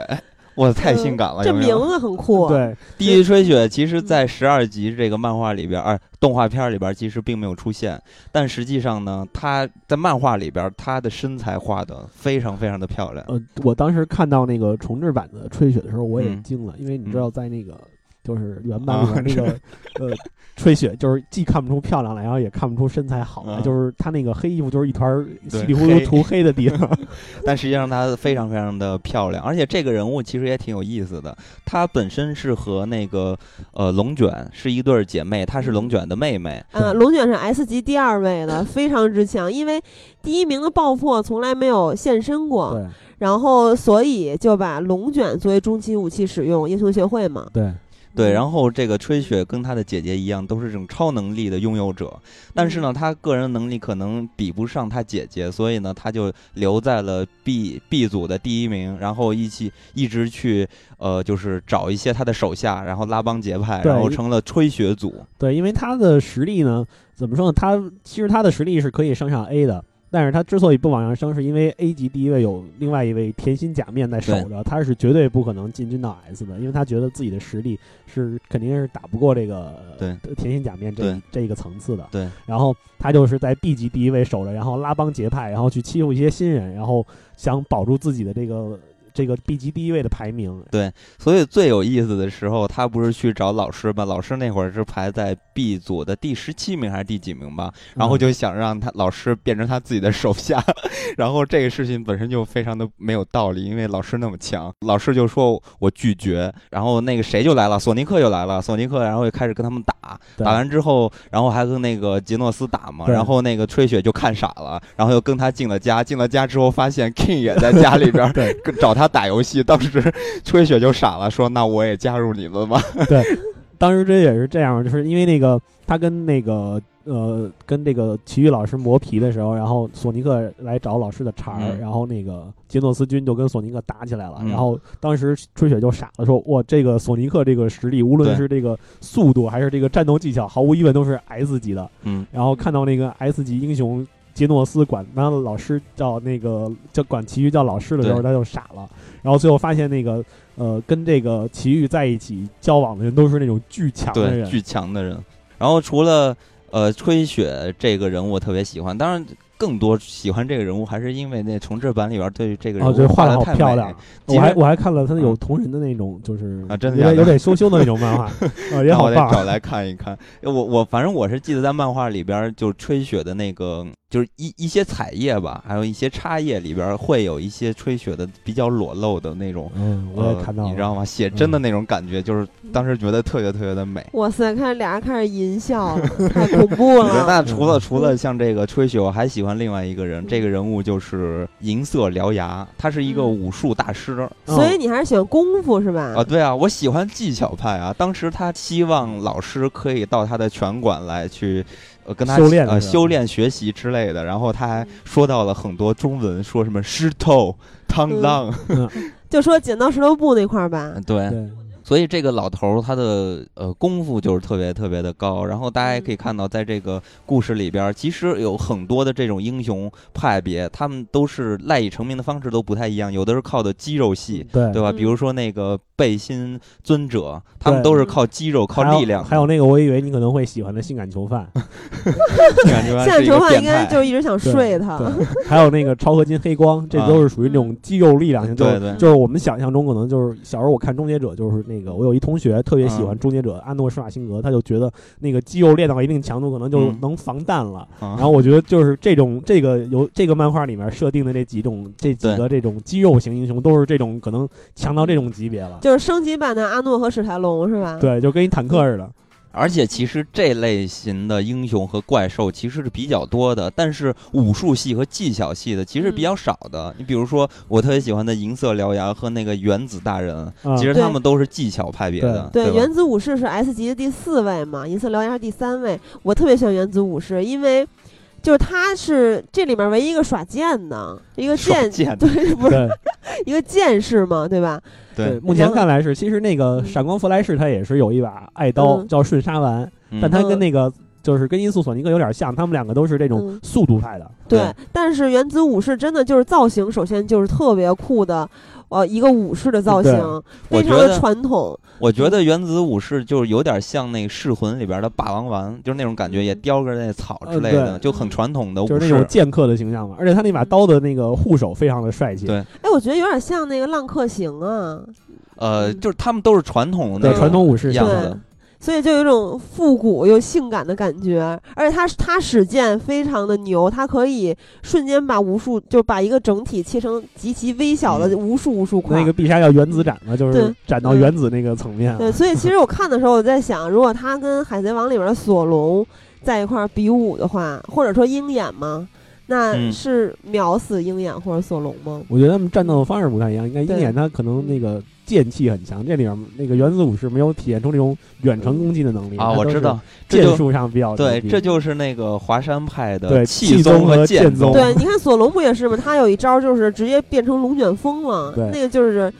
哇，太性感了！这名字很酷。对，地狱吹雪，其实，在十二集这个漫画里边，啊，动画片里边，其实并没有出现。但实际上呢，他在漫画里边，他的身材画的非常非常的漂亮。呃，我当时看到那个重制版的吹雪的时候，我也惊了，因为你知道，在那个就是原版里面那个，呃。吹雪就是既看不出漂亮来，然后也看不出身材好来，就是他那个黑衣服就是一团稀里糊涂涂黑的地方。但实际上她非常非常的漂亮，而且这个人物其实也挺有意思的。她本身是和那个呃龙卷是一对姐妹，她是龙卷的妹妹。嗯，龙卷是 S 级第二位的，非常之强，因为第一名的爆破从来没有现身过，然后所以就把龙卷作为终极武器使用，英雄协会嘛。对。对，然后这个吹雪跟他的姐姐一样，都是这种超能力的拥有者，但是呢，他个人能力可能比不上他姐姐，所以呢，他就留在了 B B 组的第一名，然后一起一直去呃，就是找一些他的手下，然后拉帮结派，然后成了吹雪组。对，因为他的实力呢，怎么说呢？他其实他的实力是可以升上 A 的。但是他之所以不往上升，是因为 A 级第一位有另外一位甜心假面在守着，他是绝对不可能进军到 S 的，因为他觉得自己的实力是肯定是打不过这个甜心假面这这一个层次的。对，然后他就是在 B 级第一位守着，然后拉帮结派，然后去欺负一些新人，然后想保住自己的这个。这个 B 级第一位的排名，对，所以最有意思的时候，他不是去找老师吗？老师那会儿是排在 B 组的第十七名还是第几名吧？然后就想让他老师变成他自己的手下，然后这个事情本身就非常的没有道理，因为老师那么强，老师就说我拒绝，然后那个谁就来了，索尼克就来了，索尼克然后就开始跟他们打，打完之后，然后还跟那个杰诺斯打嘛，然后那个吹雪就看傻了，然后又跟他进了家，进了家之后发现 King 也在家里边，对，找他。他打游戏，当时吹雪就傻了，说：“那我也加入你们吧。”对，当时这也是这样，就是因为那个他跟那个呃跟这个奇遇老师磨皮的时候，然后索尼克来找老师的茬儿，然后那个杰诺斯军就跟索尼克打起来了。然后当时吹雪就傻了，说：“哇，这个索尼克这个实力，无论是这个速度还是这个战斗技巧，毫无疑问都是 S 级的。”嗯，然后看到那个 S 级英雄。杰诺斯管他老师叫那个叫管奇遇叫老师的时候，他就傻了。然后最后发现那个呃，跟这个奇遇在一起交往的人都是那种巨强的人，巨强的人。然后除了呃吹雪这个人物特别喜欢，当然更多喜欢这个人物，还是因为那重置版里边对这个人物画的好漂亮。我还我还看了他有同人的那种，就是啊，真的有点羞羞的那种漫画，啊，也好棒。找来看一看。我我反正我是记得在漫画里边就吹雪的那个。就是一一些彩页吧，还有一些插页里边会有一些吹雪的比较裸露的那种，嗯，我也看到，你知道吗？写真的那种感觉，就是当时觉得特别特别的美。哇塞，看俩人开始淫笑了，太恐怖了。那除了除了像这个吹雪，我还喜欢另外一个人，这个人物就是银色獠牙，他是一个武术大师。所以你还是喜欢功夫是吧？啊，对啊，我喜欢技巧派啊。当时他希望老师可以到他的拳馆来去。跟他修炼呃修炼学习之类的，然后他还说到了很多中文，说什么石头、螳螂，就说剪刀石头布那块儿吧。对。所以这个老头儿他的呃功夫就是特别特别的高，然后大家也可以看到，在这个故事里边，其实有很多的这种英雄派别，他们都是赖以成名的方式都不太一样，有的是靠的肌肉系，对对吧？比如说那个背心尊者，他们都是靠肌肉、靠力量。还有那个，我以为你可能会喜欢的性感囚犯，性感囚犯，性感囚犯应该就一直想睡他。还有那个超合金黑光，这都是属于那种肌肉力量型，对对，就是我们想象中可能就是小时候我看终结者就是那。那个，我有一同学特别喜欢终结者阿诺施瓦辛格，他就觉得那个肌肉练到一定强度，可能就能防弹了。然后我觉得就是这种这个有这个漫画里面设定的这几种这几个这种肌肉型英雄，都是这种可能强到这种级别了。就是升级版的阿诺和史泰龙是吧？对，就跟一坦克似的。而且其实这类型的英雄和怪兽其实是比较多的，但是武术系和技巧系的其实比较少的。你比如说，我特别喜欢的银色獠牙和那个原子大人，其实他们都是技巧派别的。对，原子武士是 S 级的第四位嘛，银色獠牙是第三位。我特别喜欢原子武士，因为。就是他是这里面唯一一个耍剑的一个剑，对，不是一个剑士嘛，对吧？对，目前看来是。其实那个闪光弗莱士他也是有一把爱刀，叫瞬杀丸，但他跟那个就是跟音速索尼克有点像，他们两个都是这种速度派的。对，但是原子武士真的就是造型，首先就是特别酷的。呃，一个武士的造型，非常的传统。我觉得原子武士就是有点像那《噬魂》里边的霸王丸，就是那种感觉，也叼着那草之类的，就很传统的武士，就是那种剑客的形象嘛。而且他那把刀的那个护手非常的帅气。对，哎，我觉得有点像那个浪客行啊。呃，就是他们都是传统的传统武士样子。所以就有一种复古又性感的感觉，而且他他使剑非常的牛，他可以瞬间把无数就把一个整体切成极其微小的无数无数块。那个必杀叫原子斩嘛，就是斩到原子那个层面。对，所以其实我看的时候，我在想，如果他跟海贼王里面的索隆在一块比武的话，或者说鹰眼吗，那是秒死鹰眼或者索隆吗？我觉得他们战斗的方式不太一样，应该鹰眼他可能那个。剑气很强，这里面那个原子武士没有体现出这种远程攻击的能力啊！我知道，剑术上比较对，这就是那个华山派的气宗和剑宗。对，你看索隆不也是吗？他有一招就是直接变成龙卷风了，那个就是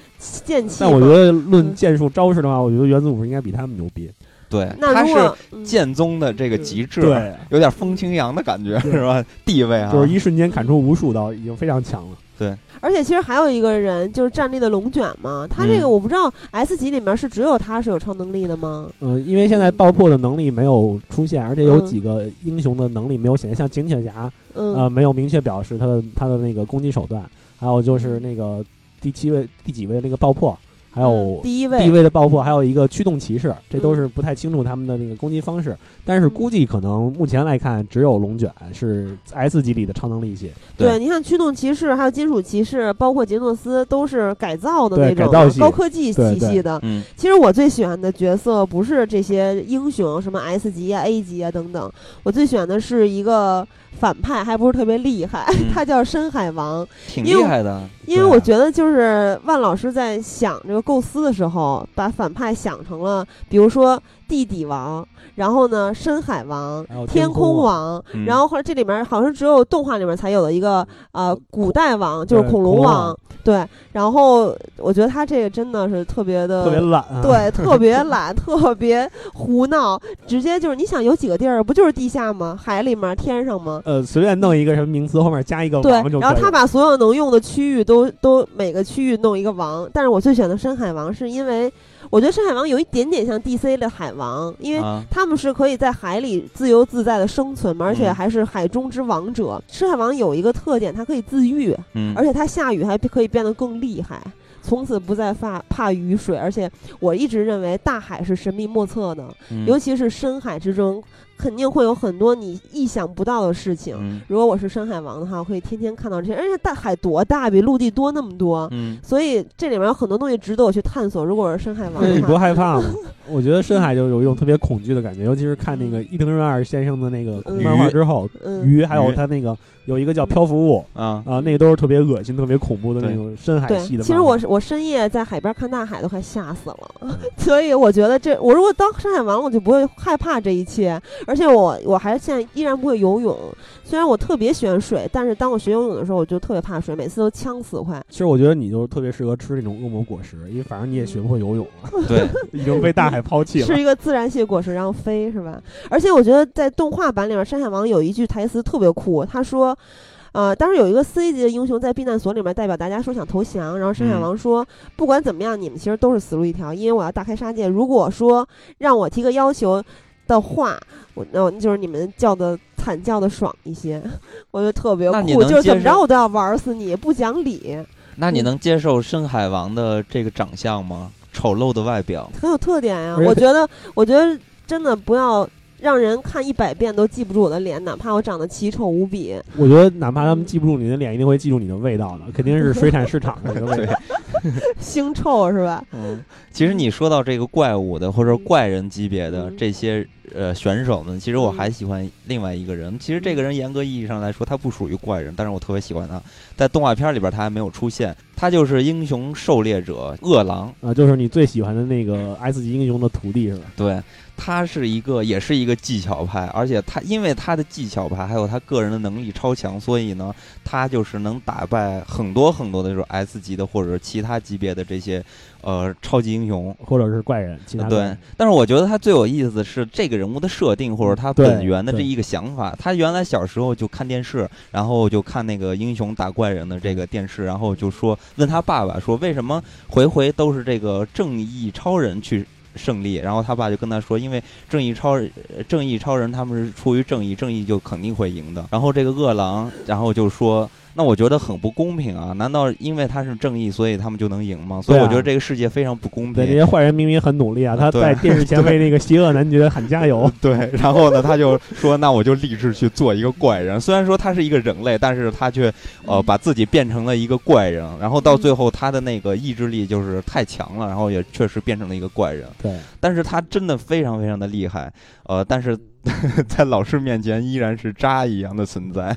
剑气。但我觉得论剑术招式的话，我觉得原子武士应该比他们牛逼。对，他是剑宗的这个极致，对，有点风清扬的感觉，是吧？地位啊，就是一瞬间砍出无数刀，已经非常强了。对。而且其实还有一个人，就是站立的龙卷嘛。他这个我不知道，S 级里面是只有他是有超能力的吗？嗯，因为现在爆破的能力没有出现，而且有几个英雄的能力没有显现，像警犬侠，呃，没有明确表示他的他的那个攻击手段。还有就是那个第七位、第几位那个爆破。还有第一位第一位的爆破，还有一个驱动骑士，这都是不太清楚他们的那个攻击方式，但是估计可能目前来看，只有龙卷是 S 级里的超能力系。对，你看驱动骑士，还有金属骑士，包括杰诺斯，都是改造的那种高科技体系的。嗯，其实我最喜欢的角色不是这些英雄，什么 S 级啊、A 级啊等等，我最喜欢的是一个。反派还不是特别厉害，他叫深海王，挺厉害的。因为我觉得就是万老师在想这个构思的时候，把反派想成了，比如说地底王。然后呢，深海王、天空王，然后后来这里面好像只有动画里面才有的一个呃古代王，就是恐龙王。对，然后我觉得他这个真的是特别的特别懒，对，特别懒，特别胡闹，直接就是你想有几个地儿，不就是地下吗？海里面、天上吗？呃，随便弄一个什么名词后面加一个王就。对，然后他把所有能用的区域都都每个区域弄一个王，但是我最喜欢的深海王是因为。我觉得深海王有一点点像 DC 的海王，因为他们是可以在海里自由自在的生存嘛，而且还是海中之王者。深海王有一个特点，它可以自愈，而且它下雨还可以变得更厉害。从此不再怕怕雨水，而且我一直认为大海是神秘莫测的，尤其是深海之中。肯定会有很多你意想不到的事情。如果我是深海王的话，我可以天天看到这些。而且大海多大，比陆地多那么多。嗯，所以这里面有很多东西值得我去探索。如果我是深海王，你不害怕吗？我觉得深海就有一种特别恐惧的感觉，尤其是看那个伊藤润二先生的那个漫画之后，鱼还有他那个有一个叫漂浮物啊啊，那个都是特别恶心、特别恐怖的那种深海系的。其实我我深夜在海边看大海都快吓死了，所以我觉得这我如果当深海王，我就不会害怕这一切。而且我我还现在依然不会游泳，虽然我特别喜欢水，但是当我学游泳的时候，我就特别怕水，每次都呛死快。其实我觉得你就特别适合吃那种恶魔果实，因为反正你也学不会游泳了，对，已经被大海抛弃了。是一个自然系果实，然后飞是吧？而且我觉得在动画版里面，山海王有一句台词特别酷，他说。呃，当时有一个 C 级的英雄在避难所里面代表大家说想投降，然后深海王说，不管怎么样，你们其实都是死路一条，因为我要大开杀戒。如果说让我提个要求。的话，我那就是你们叫的惨叫的爽一些，我就特别酷，就是怎么着我都要玩死你，不讲理。那你能接受深海王的这个长相吗？丑陋的外表很有特点呀，我觉得，我觉得真的不要让人看一百遍都记不住我的脸，哪怕我长得奇丑无比。我觉得哪怕他们记不住你的脸，一定会记住你的味道的，肯定是水产市场的这个味道，腥臭是吧？嗯，其实你说到这个怪物的或者怪人级别的这些。呃，选手们？其实我还喜欢另外一个人。其实这个人严格意义上来说，他不属于怪人，但是我特别喜欢他。在动画片里边，他还没有出现。他就是英雄狩猎者饿狼啊，就是你最喜欢的那个 S 级英雄的徒弟是吧？对，他是一个，也是一个技巧派，而且他因为他的技巧派，还有他个人的能力超强，所以呢，他就是能打败很多很多的这种 S 级的或者其他级别的这些。呃，超级英雄或者是怪人，对。但是我觉得他最有意思的是这个人物的设定，或者他本源的这一个想法。他原来小时候就看电视，然后就看那个英雄打怪人的这个电视，然后就说问他爸爸说为什么回回都是这个正义超人去胜利？然后他爸就跟他说，因为正义超、正义超人他们是出于正义，正义就肯定会赢的。然后这个饿狼，然后就说。那我觉得很不公平啊！难道因为他是正义，所以他们就能赢吗？所以我觉得这个世界非常不公平。对，这些坏人明明很努力啊，他在电视前为那个邪恶男爵喊加油。对，然后呢，他就说：“那我就立志去做一个怪人。虽然说他是一个人类，但是他却呃把自己变成了一个怪人。然后到最后，他的那个意志力就是太强了，然后也确实变成了一个怪人。对，但是他真的非常非常的厉害。呃，但是在老师面前依然是渣一样的存在。”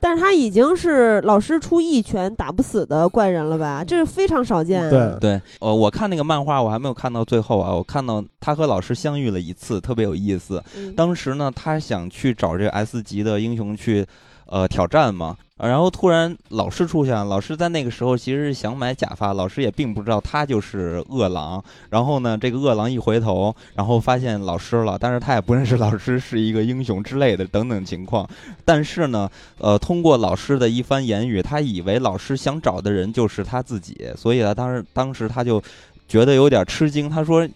但是他已经是老师出一拳打不死的怪人了吧？这是非常少见。对对，呃，我看那个漫画，我还没有看到最后啊。我看到他和老师相遇了一次，特别有意思。当时呢，他想去找这个 S 级的英雄去，呃，挑战嘛。然后突然老师出现了，老师在那个时候其实是想买假发，老师也并不知道他就是饿狼。然后呢，这个饿狼一回头，然后发现老师了，但是他也不认识老师是一个英雄之类的等等情况。但是呢，呃，通过老师的一番言语，他以为老师想找的人就是他自己，所以他，当时当时他就觉得有点吃惊，他说：“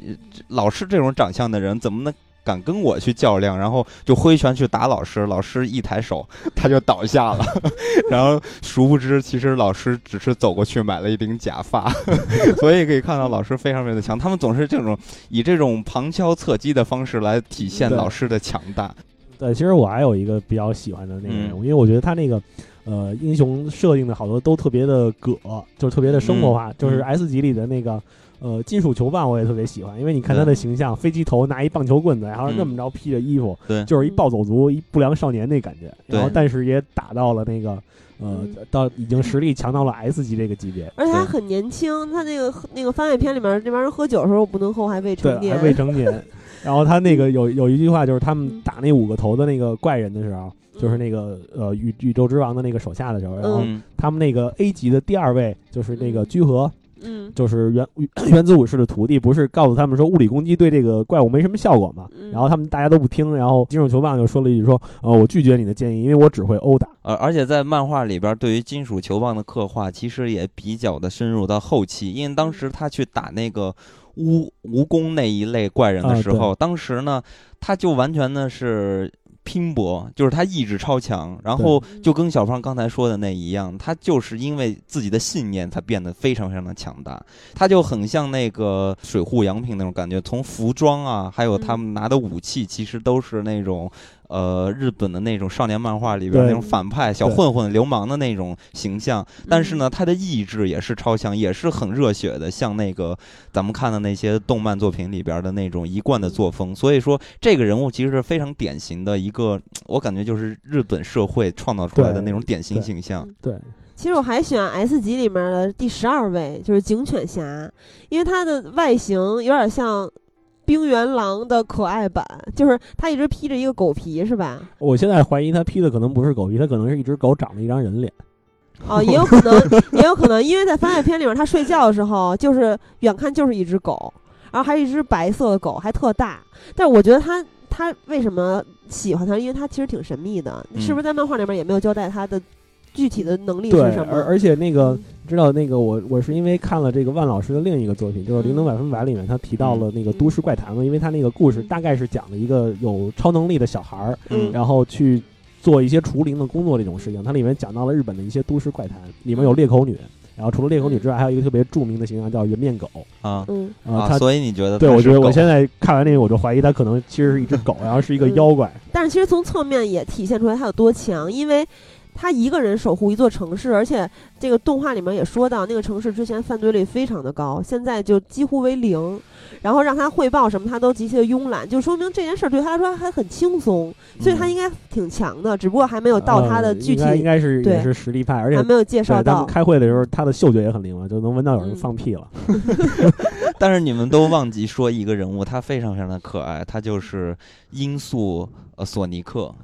老师这种长相的人怎么能？”敢跟我去较量，然后就挥拳去打老师，老师一抬手 他就倒下了，然后殊不知其实老师只是走过去买了一顶假发，所以可以看到老师非常非常的强。他们总是这种以这种旁敲侧击的方式来体现老师的强大。对，其实我还有一个比较喜欢的那个人物，因为我觉得他那个呃英雄设定的好多都特别的葛，就是特别的生活化，就是 S 级里的那个。呃，金属球棒我也特别喜欢，因为你看他的形象，飞机头拿一棒球棍子，然后那么着披着衣服，对，就是一暴走族，一不良少年那感觉。然后，但是也打到了那个，呃，到已经实力强到了 S 级这个级别。而且他很年轻，他那个那个番外篇里面那帮人喝酒的时候不能喝，还未成年，还未成年。然后他那个有有一句话，就是他们打那五个头的那个怪人的时候，就是那个呃宇宇宙之王的那个手下的时候，然后他们那个 A 级的第二位就是那个居合。嗯，就是原 原子武士的徒弟，不是告诉他们说物理攻击对这个怪物没什么效果嘛？然后他们大家都不听，然后金属球棒就说了一句说：“呃，我拒绝你的建议，因为我只会殴打。”而，而且在漫画里边，对于金属球棒的刻画其实也比较的深入到后期，因为当时他去打那个蜈蜈蚣那一类怪人的时候，当时呢，他就完全呢是。拼搏就是他意志超强，然后就跟小胖刚才说的那一样，他就是因为自己的信念才变得非常非常的强大。他就很像那个水户洋平那种感觉，从服装啊，还有他们拿的武器，其实都是那种。呃，日本的那种少年漫画里边那种反派、小混混、流氓的那种形象，但是呢，他的意志也是超强，也是很热血的，像那个咱们看的那些动漫作品里边的那种一贯的作风。所以说，这个人物其实是非常典型的一个，我感觉就是日本社会创造出来的那种典型形象。对，其实我还喜欢 S 级里面的第十二位，就是警犬侠，因为他的外形有点像。冰原狼的可爱版，就是他一直披着一个狗皮，是吧？我现在怀疑他披的可能不是狗皮，他可能是一只狗长了一张人脸。哦，也有可能，也有可能，因为在番外篇里面，他睡觉的时候就是远看就是一只狗，然后还是一只白色的狗，还特大。但是我觉得他他为什么喜欢他？因为他其实挺神秘的，是不是在漫画里面也没有交代他的？具体的能力是什么？而而且那个知道那个我我是因为看了这个万老师的另一个作品，就是《灵能百分百》里面，他提到了那个都市怪谈嘛，因为他那个故事大概是讲了一个有超能力的小孩儿，然后去做一些除灵的工作这种事情。它里面讲到了日本的一些都市怪谈，里面有裂口女，然后除了裂口女之外，还有一个特别著名的形象叫人面狗啊，嗯啊，所以你觉得？对，我觉得我现在看完那个，我就怀疑他可能其实是一只狗，然后是一个妖怪。但是其实从侧面也体现出来他有多强，因为。他一个人守护一座城市，而且这个动画里面也说到，那个城市之前犯罪率非常的高，现在就几乎为零。然后让他汇报什么，他都极其的慵懒，就说明这件事对他来说还很轻松，所以他应该挺强的，只不过还没有到他的具体。应该是也是实力派，而且还没有介绍到。开会的时候，他的嗅觉也很灵，就能闻到有人放屁了。但是你们都忘记说一个人物，他非常非常的可爱，他就是音速呃索尼克。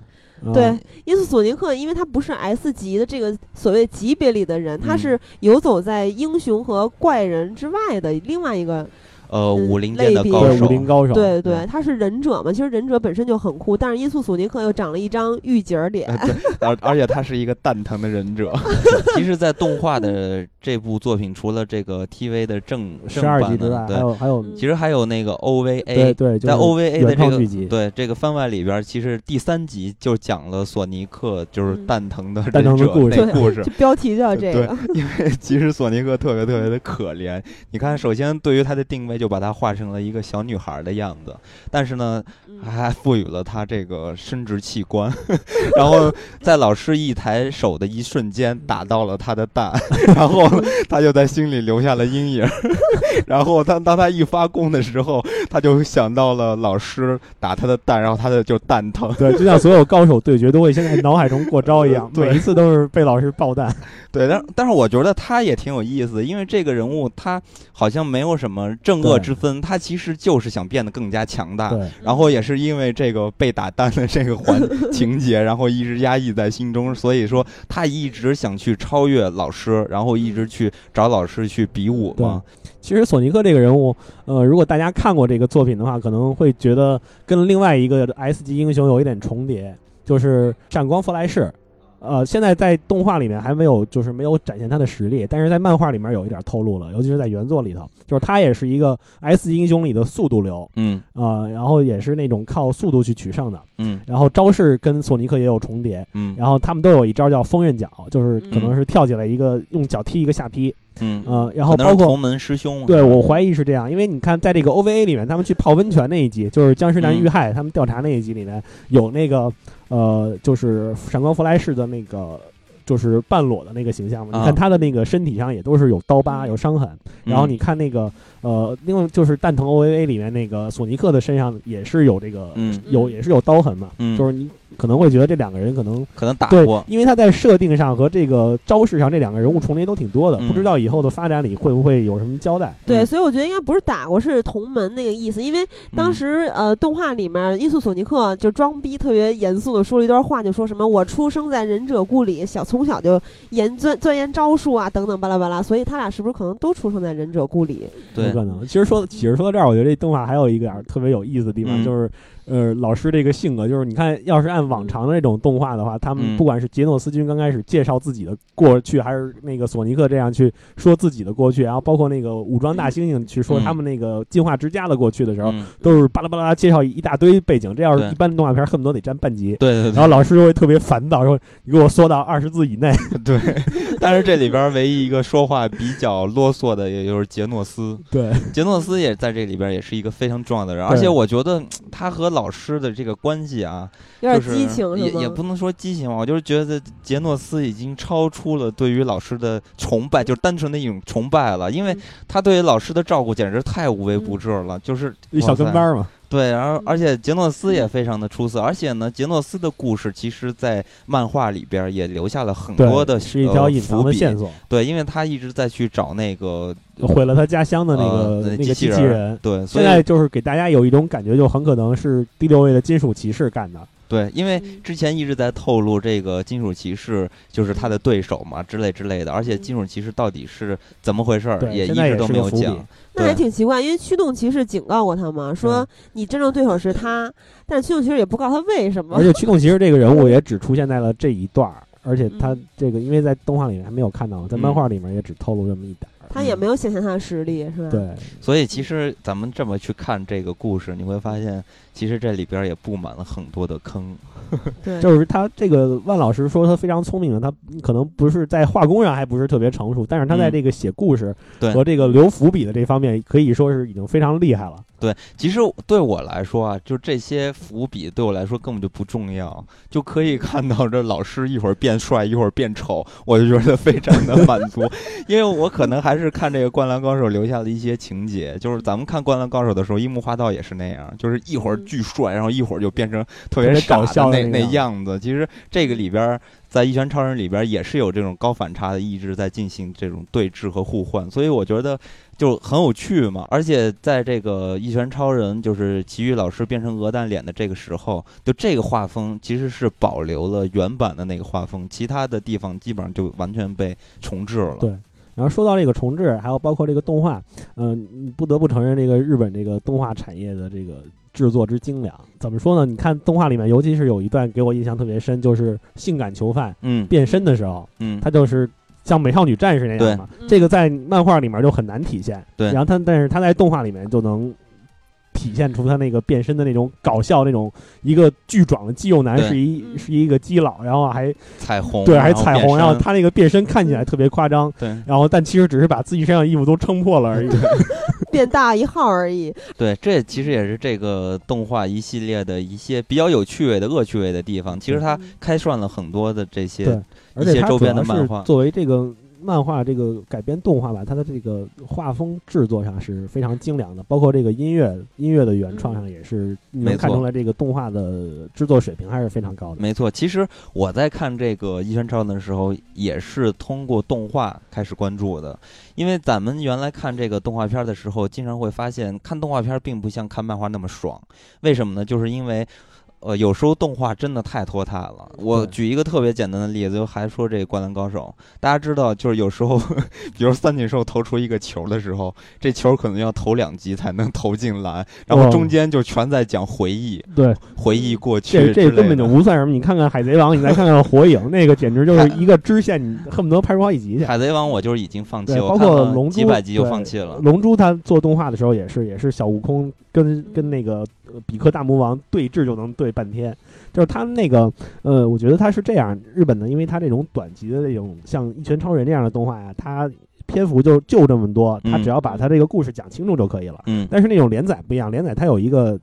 对，因此索尼克，因为他不是 S 级的这个所谓级别里的人，他是游走在英雄和怪人之外的另外一个。呃，武林界的高手，武林高手，对对，他是忍者嘛？其实忍者本身就很酷，但是音速索尼克又长了一张御姐脸，而而且他是一个蛋疼的忍者。其实，在动画的这部作品，除了这个 TV 的正正版的，还有还有，其实还有那个 OVA，对对，在 OVA 的这个对这个番外里边，其实第三集就讲了索尼克就是蛋疼的忍者那故事，标题叫这个。因为其实索尼克特别特别的可怜，你看，首先对于他的定位。就把她画成了一个小女孩的样子，但是呢，还赋予了她这个生殖器官，然后在老师一抬手的一瞬间打到了她的蛋，然后她就在心里留下了阴影。然后当当他一发功的时候，他就想到了老师打他的蛋，然后他的就蛋疼。对，就像所有高手对决都会先在脑海中过招一样，每一次都是被老师爆蛋。对，但但是我觉得他也挺有意思，因为这个人物他好像没有什么正恶之分，他其实就是想变得更加强大。然后也是因为这个被打蛋的这个环 情节，然后一直压抑在心中，所以说他一直想去超越老师，然后一直去找老师去比武嘛。其实索尼克这个人物，呃，如果大家看过这个作品的话，可能会觉得跟另外一个 S 级英雄有一点重叠，就是闪光弗莱士。呃，现在在动画里面还没有，就是没有展现他的实力，但是在漫画里面有一点透露了，尤其是在原作里头，就是他也是一个 S 英雄里的速度流，嗯，啊，然后也是那种靠速度去取胜的，嗯，然后招式跟索尼克也有重叠，嗯，然后他们都有一招叫风刃脚，就是可能是跳起来一个用脚踢一个下劈。嗯。呃，然后包括同门师兄，对我怀疑是这样，因为你看，在这个 OVA 里面，他们去泡温泉那一集，就是僵尸男遇害，他们调查那一集里面有那个呃，就是闪光弗莱士的那个。就是半裸的那个形象嘛，你看他的那个身体上也都是有刀疤、有伤痕。然后你看那个呃，另外就是蛋疼 OVA 里面那个索尼克的身上也是有这个，有也是有刀痕嘛。就是你可能会觉得这两个人可能可能打过，因为他在设定上和这个招式上这两个人物重叠都挺多的，不知道以后的发展里会不会有什么交代？对，所以我觉得应该不是打过，是同门那个意思。因为当时呃，动画里面伊素索尼克就装逼特别严肃的说了一段话，就说什么我出生在忍者故里，小从小就研钻钻研招数啊，等等巴拉巴拉。所以他俩是不是可能都出生在忍者故里？对，可能。其实说其实说到这儿，我觉得这动画还有一个点特别有意思的地方，就是。呃，老师这个性格就是，你看，要是按往常的那种动画的话，他们不管是杰诺斯君刚开始介绍自己的过去，还是那个索尼克这样去说自己的过去，然后包括那个武装大猩猩去说他们那个进化之家的过去的时候，都是巴拉巴拉介绍一大堆背景。这要是一般的动画片，恨不得得占半集。对对。然后老师就会特别烦躁，说你给我缩到二十字以内。对。但是这里边唯一一个说话比较啰嗦的，也就是杰诺斯。对。杰诺斯也在这里边也是一个非常重要的人，而且我觉得他和老师的这个。关系啊，有点激情，也也不能说激情吧，我就是觉得杰诺斯已经超出了对于老师的崇拜，就是单纯的一种崇拜了，因为他对于老师的照顾简直太无微不至了，就是一小跟班嘛。对，然后而且杰诺斯也非常的出色，而且呢，杰诺斯的故事其实，在漫画里边也留下了很多的是一条隐藏的线索。对，因为他一直在去找那个毁了他家乡的那个那个机器人。对，现在就是给大家有一种感觉，就很可能是第六位的金属骑士干的。对，因为之前一直在透露这个金属骑士就是他的对手嘛，之类之类的。而且金属骑士到底是怎么回事儿，也一直都没有讲。那还挺奇怪，因为驱动骑士警告过他嘛，说你真正对手是他，但是驱动骑士也不告诉他为什么。而且驱动骑士这个人物 也只出现在了这一段儿，而且他这个因为在动画里面还没有看到，在漫画里面也只透露这么一点。他也没有显现他的实力，是吧？对，所以其实咱们这么去看这个故事，你会发现，其实这里边也布满了很多的坑。对，就是他这个万老师说他非常聪明，他可能不是在画工上还不是特别成熟，但是他在这个写故事和这个留伏笔的这方面，可以说是已经非常厉害了。对，其实对我来说啊，就这些伏笔对我来说根本就不重要，就可以看到这老师一会儿变帅，一会儿变丑，我就觉得非常的满足，因为我可能还是看这个《灌篮高手》留下的一些情节，就是咱们看《灌篮高手》的时候，樱木花道也是那样，就是一会儿巨帅，然后一会儿就变成特别搞笑那那样子。其实这个里边。在《一拳超人》里边也是有这种高反差的意志在进行这种对峙和互换，所以我觉得就很有趣嘛。而且在这个《一拳超人》就是奇遇老师变成鹅蛋脸的这个时候，就这个画风其实是保留了原版的那个画风，其他的地方基本上就完全被重置了。对。然后说到这个重置，还有包括这个动画，嗯，不得不承认这个日本这个动画产业的这个制作之精良。怎么说呢？你看动画里面，尤其是有一段给我印象特别深，就是性感囚犯嗯变身的时候，嗯，他就是像美少女战士那样嘛。这个在漫画里面就很难体现。对，然后他但是他在动画里面就能。体现出他那个变身的那种搞笑，那种一个巨壮的肌肉男是一是一个基佬，然后还彩虹，对，还彩虹，然后他那个变身看起来特别夸张，对，然后但其实只是把自己身上衣服都撑破了而已，变大一号而已。对，这其实也是这个动画一系列的一些比较有趣味的恶趣味的地方。其实它开涮了很多的这些一些周边的漫画，作为这个。漫画这个改编动画吧，它的这个画风制作上是非常精良的，包括这个音乐音乐的原创上也是能看出来这个动画的制作水平还是非常高的。没错，其实我在看这个《一拳超人》的时候，也是通过动画开始关注的，因为咱们原来看这个动画片的时候，经常会发现看动画片并不像看漫画那么爽。为什么呢？就是因为。呃，有时候动画真的太拖沓了。我举一个特别简单的例子，就还说这个《灌篮高手》，大家知道，就是有时候，比如三井寿投出一个球的时候，这球可能要投两集才能投进篮，然后中间就全在讲回忆，对，回忆过去。这这根本就不算什么。你看看《海贼王》，你再看看《火影》，那个简直就是一个支线，你恨不得拍出好几集去。《海贼王》我就是已经放弃了，包括《龙珠》几百集就放弃了。《龙珠》它做动画的时候也是，也是小悟空跟跟那个比克大魔王对峙就能对半天。就是他那个，呃，我觉得他是这样，日本的，因为他这种短集的这种像《一拳超人》这样的动画呀，它篇幅就就这么多，他只要把他这个故事讲清楚就可以了。嗯。但是那种连载不一样，连载它有一个，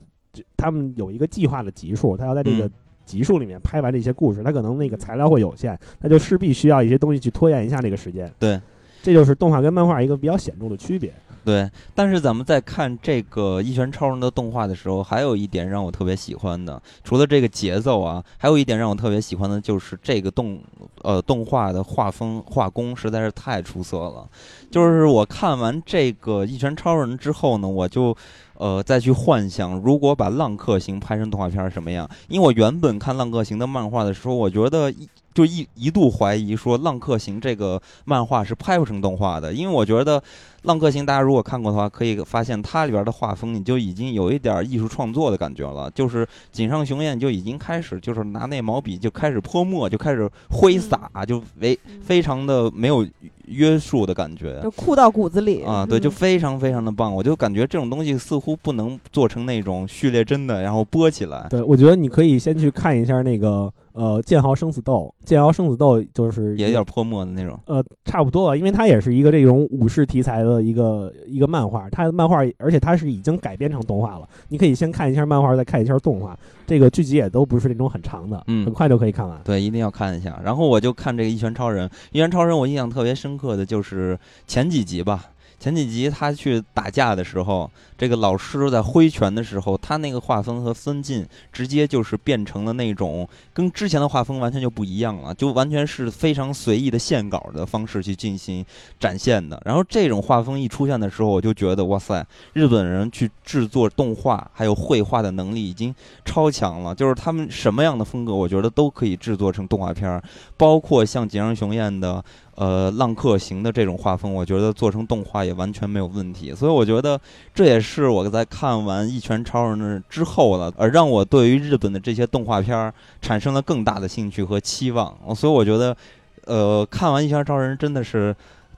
他们有一个计划的集数，他要在这个集数里面拍完这些故事，他可能那个材料会有限，那就势必需要一些东西去拖延一下这个时间。对，这就是动画跟漫画一个比较显著的区别。对，但是咱们在看这个《一拳超人》的动画的时候，还有一点让我特别喜欢的，除了这个节奏啊，还有一点让我特别喜欢的就是这个动呃动画的画风画工实在是太出色了。就是我看完这个《一拳超人》之后呢，我就。呃，再去幻想，如果把《浪客行》拍成动画片什么样？因为我原本看《浪客行》的漫画的时候，我觉得一就一一度怀疑说，《浪客行》这个漫画是拍不成动画的，因为我觉得。《浪客行》，大家如果看过的话，可以发现它里边的画风，你就已经有一点艺术创作的感觉了。就是井上雄彦就已经开始，就是拿那毛笔就开始泼墨，就开始挥洒，就非非常的没有约束的感觉，就酷到骨子里啊！对，就非常非常的棒。我就感觉这种东西似乎不能做成那种序列真的，然后播起来。对，我觉得你可以先去看一下那个。呃，剑豪生死斗，剑豪生死斗就是也有点泼墨的那种。呃，差不多吧，因为它也是一个这种武士题材的一个一个漫画，它的漫画，而且它是已经改编成动画了。你可以先看一下漫画，再看一下动画。这个剧集也都不是那种很长的，嗯，很快就可以看完。对，一定要看一下。然后我就看这个《一拳超人》，《一拳超人》我印象特别深刻的就是前几集吧。前几集他去打架的时候，这个老师在挥拳的时候，他那个画风和分镜直接就是变成了那种跟之前的画风完全就不一样了，就完全是非常随意的线稿的方式去进行展现的。然后这种画风一出现的时候，我就觉得哇塞，日本人去制作动画还有绘画的能力已经超强了，就是他们什么样的风格，我觉得都可以制作成动画片儿，包括像井上雄彦的。呃，浪客行的这种画风，我觉得做成动画也完全没有问题。所以我觉得这也是我在看完《一拳超人》之后了，而让我对于日本的这些动画片产生了更大的兴趣和期望。所以我觉得，呃，看完《一拳超人》真的是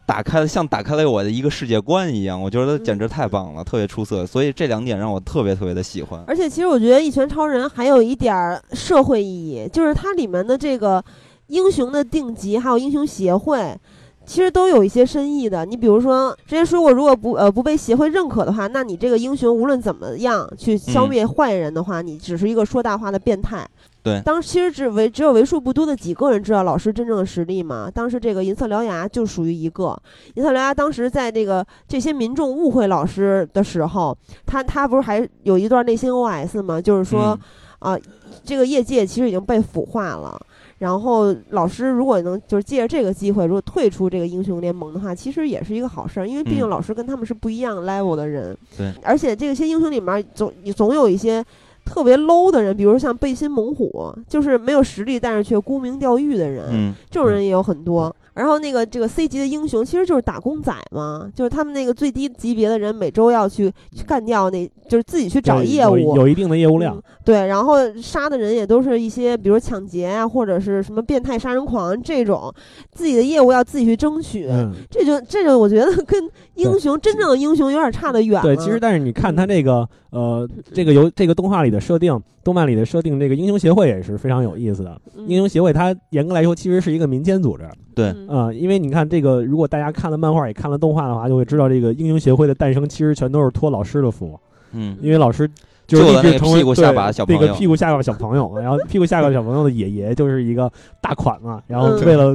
打开了，像打开了我的一个世界观一样。我觉得简直太棒了，特别出色。所以这两点让我特别特别的喜欢。而且，其实我觉得《一拳超人》还有一点社会意义，就是它里面的这个。英雄的定级还有英雄协会，其实都有一些深意的。你比如说，之前说过，如果不呃不被协会认可的话，那你这个英雄无论怎么样去消灭坏人的话，你只是一个说大话的变态。对，当其实只为只有为数不多的几个人知道老师真正的实力嘛。当时这个银色獠牙就属于一个。银色獠牙当时在这个这些民众误会老师的时候，他他不是还有一段内心 OS 吗？就是说，啊，这个业界其实已经被腐化了。然后老师如果能就是借着这个机会，如果退出这个英雄联盟的话，其实也是一个好事儿，因为毕竟老师跟他们是不一样 level 的人。对，而且这些英雄里面总总有一些特别 low 的人，比如像背心猛虎，就是没有实力但是却沽名钓誉的人，这种人也有很多。然后那个这个 C 级的英雄其实就是打工仔嘛，就是他们那个最低级别的人每周要去去干掉，那就是自己去找业务，有一定的业务量。对，然后杀的人也都是一些，比如抢劫啊，或者是什么变态杀人狂这种，自己的业务要自己去争取。这就这就我觉得跟英雄真正的英雄有点差得远。对，其实但是你看他这个呃，这个游这个动画里的设定，动漫里的设定，这个英雄协会也是非常有意思的。英雄协会它严格来说其实是一个民间组织。对。啊，因为你看这个，如果大家看了漫画也看了动画的话，就会知道这个英雄协会的诞生其实全都是托老师的福。嗯，因为老师就是那个屁股下巴小那个屁股下巴小朋友，然后屁股下巴小朋友的爷爷就是一个大款嘛，然后为了。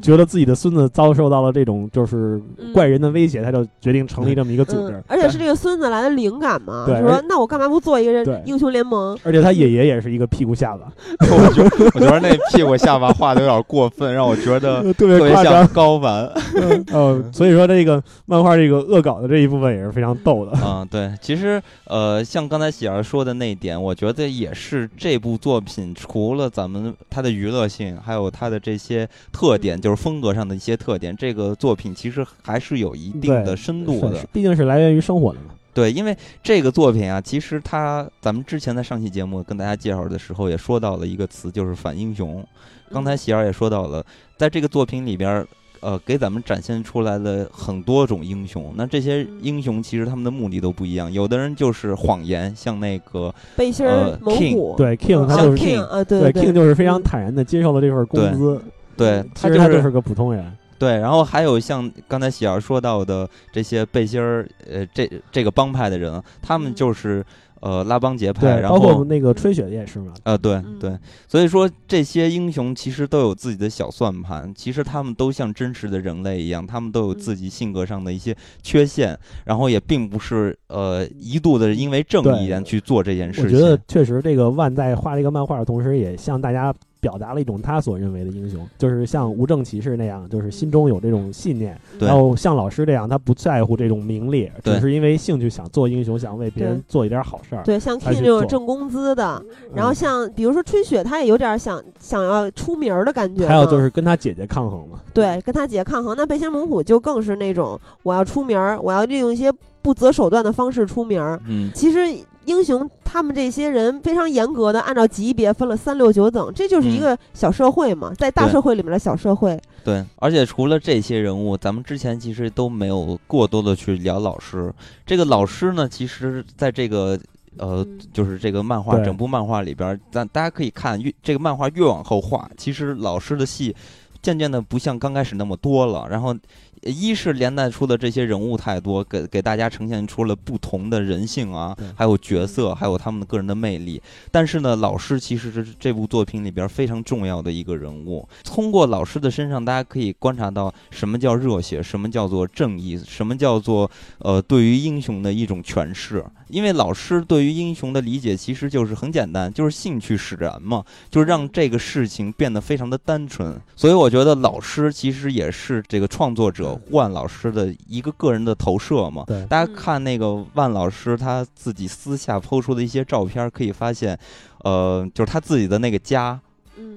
觉得自己的孙子遭受到了这种就是怪人的威胁，他就决定成立这么一个组织。而且是这个孙子来的灵感嘛，说那我干嘛不做一个英雄联盟？而且他爷爷也是一个屁股下巴，我觉我觉得那屁股下巴画的有点过分，让我觉得 特别像。高玩，嗯，所以说这个漫画这个恶搞的这一部分也是非常逗的。嗯，对，其实呃，像刚才喜儿说的那点，我觉得也是这部作品除了咱们它的娱乐性，还有它的这些特点。就是风格上的一些特点，这个作品其实还是有一定的深度的，毕竟是来源于生活的嘛。对，因为这个作品啊，其实它咱们之前在上期节目跟大家介绍的时候也说到了一个词，就是反英雄。刚才喜儿也说到了，在这个作品里边，呃，给咱们展现出来了很多种英雄。那这些英雄其实他们的目的都不一样，有的人就是谎言，像那个背心猛虎，对 King，他就是 King 啊，对 King 就是非常坦然的接受了这份工资。对，他就是个普通人。对，然后还有像刚才喜儿说到的这些背心儿，呃，这这个帮派的人，他们就是呃拉帮结派，然后包括那个吹雪也是嘛。呃，对对，所以说这些英雄其实都有自己的小算盘，其实他们都像真实的人类一样，他们都有自己性格上的一些缺陷，然后也并不是呃一度的因为正义去做这件事情。我觉得确实，这个万在画这个漫画的同时，也向大家。表达了一种他所认为的英雄，就是像无证骑士那样，就是心中有这种信念；然后像老师这样，他不在乎这种名利，只是因为兴趣想做英雄，想为别人做一点好事儿。对，像 King 这种挣工资的，然后像比如说春雪，他也有点想想要出名的感觉。还有就是跟他姐姐抗衡嘛。对，跟他姐姐抗衡。那背心猛虎就更是那种我要出名，我要利用一些不择手段的方式出名。嗯，其实。英雄他们这些人非常严格的按照级别分了三六九等，这就是一个小社会嘛，在大社会里面的小社会。对，而且除了这些人物，咱们之前其实都没有过多的去聊老师。这个老师呢，其实在这个呃，就是这个漫画整部漫画里边，咱大家可以看越这个漫画越往后画，其实老师的戏渐渐的不像刚开始那么多了，然后。一是连带出的这些人物太多，给给大家呈现出了不同的人性啊，还有角色，还有他们的个人的魅力。但是呢，老师其实是这部作品里边非常重要的一个人物。通过老师的身上，大家可以观察到什么叫热血，什么叫做正义，什么叫做呃对于英雄的一种诠释。因为老师对于英雄的理解其实就是很简单，就是兴趣使然嘛，就是让这个事情变得非常的单纯。所以我觉得老师其实也是这个创作者万老师的一个个人的投射嘛。对大家看那个万老师他自己私下抛出的一些照片，可以发现，呃，就是他自己的那个家。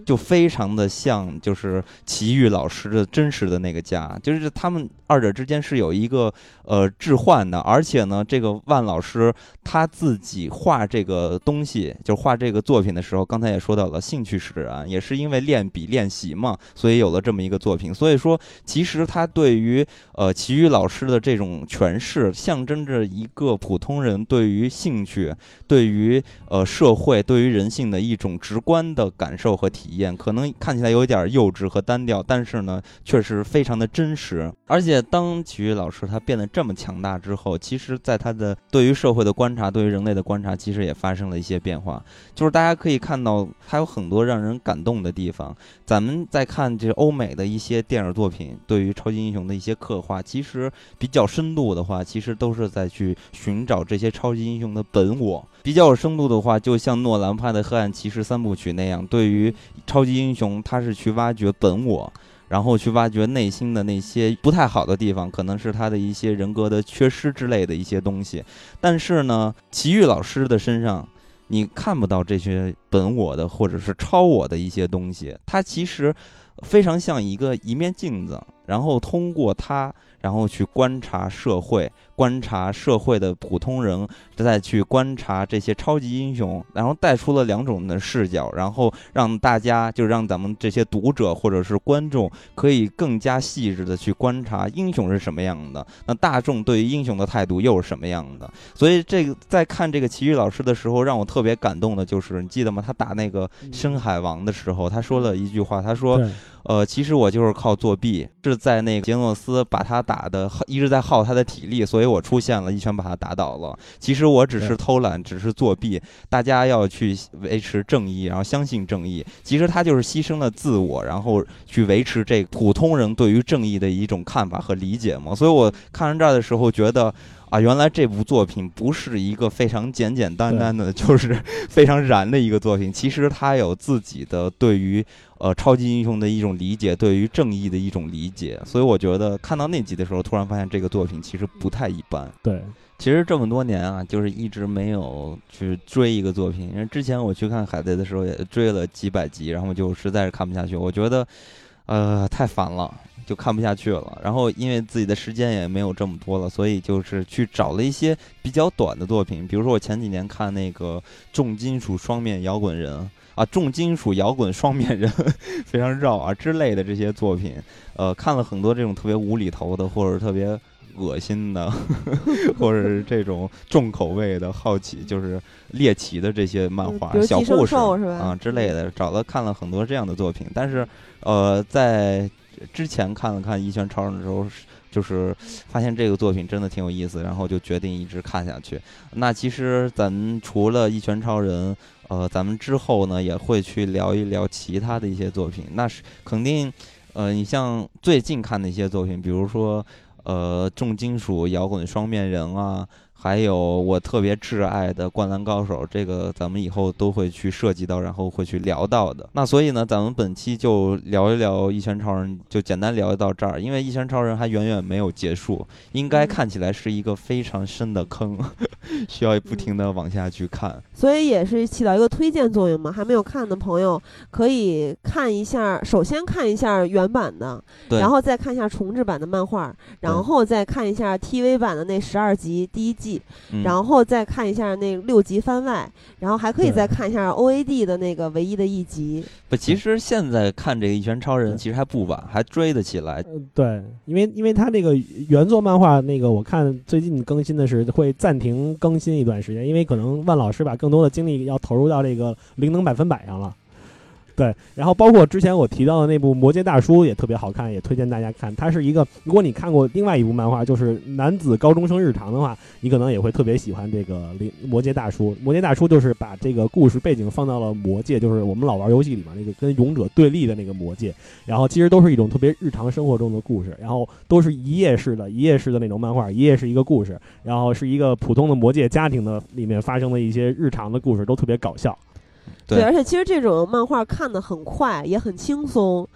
就非常的像，就是奇遇老师的真实的那个家，就是他们二者之间是有一个呃置换的，而且呢，这个万老师他自己画这个东西，就画这个作品的时候，刚才也说到了兴趣使然，也是因为练笔练习嘛，所以有了这么一个作品。所以说，其实他对于呃奇遇老师的这种诠释，象征着一个普通人对于兴趣、对于呃社会、对于人性的一种直观的感受和。体可能看起来有点幼稚和单调，但是呢，确实非常的真实。而且当体育老师他变得这么强大之后，其实在他的对于社会的观察，对于人类的观察，其实也发生了一些变化。就是大家可以看到，他有很多让人感动的地方。咱们在看这欧美的一些电影作品，对于超级英雄的一些刻画，其实比较深度的话，其实都是在去寻找这些超级英雄的本我。比较有深度的话，就像诺兰拍的《黑暗骑士》三部曲那样，对于超级英雄，他是去挖掘本我，然后去挖掘内心的那些不太好的地方，可能是他的一些人格的缺失之类的一些东西。但是呢，奇遇老师的身上，你看不到这些本我的或者是超我的一些东西，他其实非常像一个一面镜子，然后通过他。然后去观察社会，观察社会的普通人，再去观察这些超级英雄，然后带出了两种的视角，然后让大家就让咱们这些读者或者是观众可以更加细致的去观察英雄是什么样的，那大众对于英雄的态度又是什么样的？所以这个在看这个奇遇老师的时候，让我特别感动的就是，你记得吗？他打那个深海王的时候，他说了一句话，他说。呃，其实我就是靠作弊，是在那个杰诺斯把他打的一直在耗他的体力，所以我出现了一拳把他打倒了。其实我只是偷懒，只是作弊。大家要去维持正义，然后相信正义。其实他就是牺牲了自我，然后去维持这普通人对于正义的一种看法和理解嘛。所以我看完这儿的时候觉得。啊，原来这部作品不是一个非常简简单单的，就是 非常燃的一个作品。其实它有自己的对于呃超级英雄的一种理解，对于正义的一种理解。所以我觉得看到那集的时候，突然发现这个作品其实不太一般。对，其实这么多年啊，就是一直没有去追一个作品。因为之前我去看海贼的时候，也追了几百集，然后就实在是看不下去。我觉得，呃，太烦了。就看不下去了，然后因为自己的时间也没有这么多了，所以就是去找了一些比较短的作品，比如说我前几年看那个重金属双面摇滚人啊，重金属摇滚双面人 非常绕啊之类的这些作品，呃，看了很多这种特别无厘头的，或者特别恶心的，或者是这种重口味的好奇，就是猎奇的这些漫画小故事啊之类的，找了看了很多这样的作品，但是呃在。之前看了看《一拳超人》的时候，就是发现这个作品真的挺有意思，然后就决定一直看下去。那其实咱除了《一拳超人》，呃，咱们之后呢也会去聊一聊其他的一些作品。那是肯定，呃，你像最近看的一些作品，比如说，呃，重金属摇滚双面人啊。还有我特别挚爱的《灌篮高手》，这个咱们以后都会去涉及到，然后会去聊到的。那所以呢，咱们本期就聊一聊《一拳超人》，就简单聊到这儿。因为《一拳超人》还远远没有结束，应该看起来是一个非常深的坑，需要不停的往下去看。所以也是起到一个推荐作用嘛。还没有看的朋友可以看一下，首先看一下原版的，然后再看一下重制版的漫画，然后再看一下 TV 版的那十二集第一季。然后再看一下那六集番外，然后还可以再看一下 O A D 的那个唯一的一集。不，其实现在看这个《一拳超人》其实还不晚，还追得起来。对，因为因为他这个原作漫画那个，我看最近更新的是会暂停更新一段时间，因为可能万老师把更多的精力要投入到这个灵能百分百上了。对，然后包括之前我提到的那部《魔界大叔》也特别好看，也推荐大家看。它是一个，如果你看过另外一部漫画，就是《男子高中生日常》的话，你可能也会特别喜欢这个《魔界大叔》。《魔界大叔》就是把这个故事背景放到了魔界，就是我们老玩游戏里面那个跟勇者对立的那个魔界。然后其实都是一种特别日常生活中的故事，然后都是一页式的，一页式的那种漫画，一页是一个故事，然后是一个普通的魔界家庭的里面发生的一些日常的故事，都特别搞笑。对，而且其实这种漫画看的很快，也很轻松。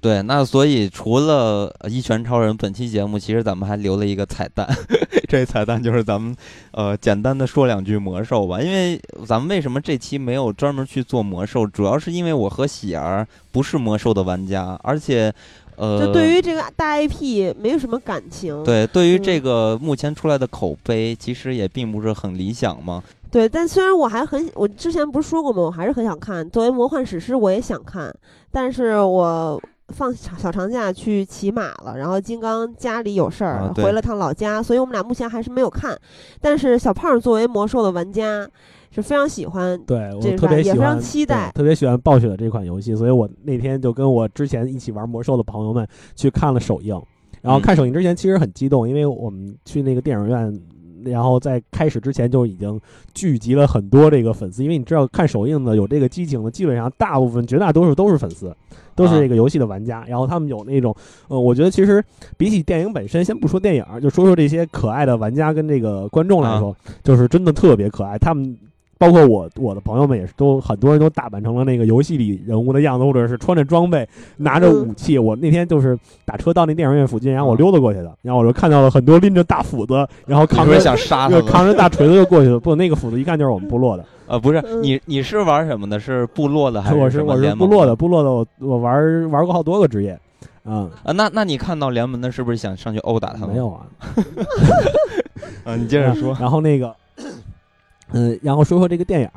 对，那所以除了《一拳超人》，本期节目其实咱们还留了一个彩蛋，这彩蛋就是咱们呃简单的说两句魔兽吧。因为咱们为什么这期没有专门去做魔兽，主要是因为我和喜儿不是魔兽的玩家，而且呃，就对于这个大 IP 没有什么感情。对，对于这个目前出来的口碑，其实也并不是很理想嘛。对，但虽然我还很，我之前不是说过吗？我还是很想看。作为魔幻史诗，我也想看，但是我放小长假去骑马了，然后金刚家里有事儿，回了趟老家，所以我们俩目前还是没有看。但是小胖作为魔兽的玩家，是非常喜欢，对我特别也非常期待，特别喜欢暴雪的这款游戏，所以我那天就跟我之前一起玩魔兽的朋友们去看了首映。然后看首映之前其实很激动，因为我们去那个电影院。然后在开始之前就已经聚集了很多这个粉丝，因为你知道看首映的有这个激情的，基本上大部分绝大多数都是粉丝，都是这个游戏的玩家。然后他们有那种，呃，我觉得其实比起电影本身，先不说电影，就说说这些可爱的玩家跟这个观众来说，就是真的特别可爱。他们。包括我，我的朋友们也是，都很多人都打扮成了那个游戏里人物的样子，或者是穿着装备，拿着武器。我那天就是打车到那电影院附近，然后我溜达过去的，然后我就看到了很多拎着大斧子，然后扛着想杀扛着大锤子就过去了。不，那个斧子一看就是我们部落的。呃，不是，你你是玩什么的？是部落的还是我是我是部落的，部落的我我玩玩过好多个职业。啊啊，那那你看到联盟的，是不是想上去殴打他们？没有啊。啊，你接着说。然后那个。嗯，然后说说这个电影，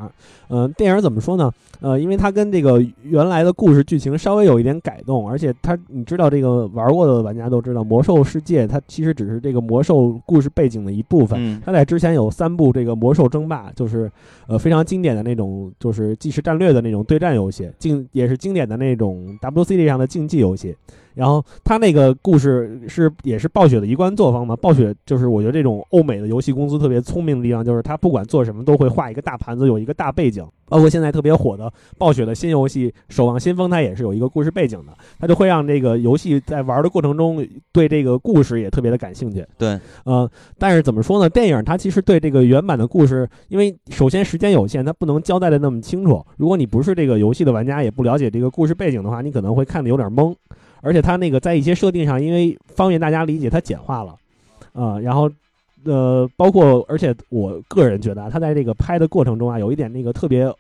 嗯，电影怎么说呢？呃，因为它跟这个原来的故事剧情稍微有一点改动，而且它，你知道，这个玩过的玩家都知道，魔兽世界它其实只是这个魔兽故事背景的一部分。它在之前有三部这个魔兽争霸，就是呃非常经典的那种，就是即时战略的那种对战游戏，竞也是经典的那种 WCD 上的竞技游戏。然后他那个故事是也是暴雪的一贯作风嘛？暴雪就是我觉得这种欧美的游戏公司特别聪明的地方，就是他不管做什么都会画一个大盘子，有一个大背景。包括现在特别火的暴雪的新游戏《守望先锋》，它也是有一个故事背景的，它就会让这个游戏在玩的过程中对这个故事也特别的感兴趣。对，呃，但是怎么说呢？电影它其实对这个原版的故事，因为首先时间有限，它不能交代的那么清楚。如果你不是这个游戏的玩家，也不了解这个故事背景的话，你可能会看的有点懵。而且它那个在一些设定上，因为方便大家理解，它简化了，啊，然后，呃，包括，而且我个人觉得啊，它在这个拍的过程中啊，有一点那个特别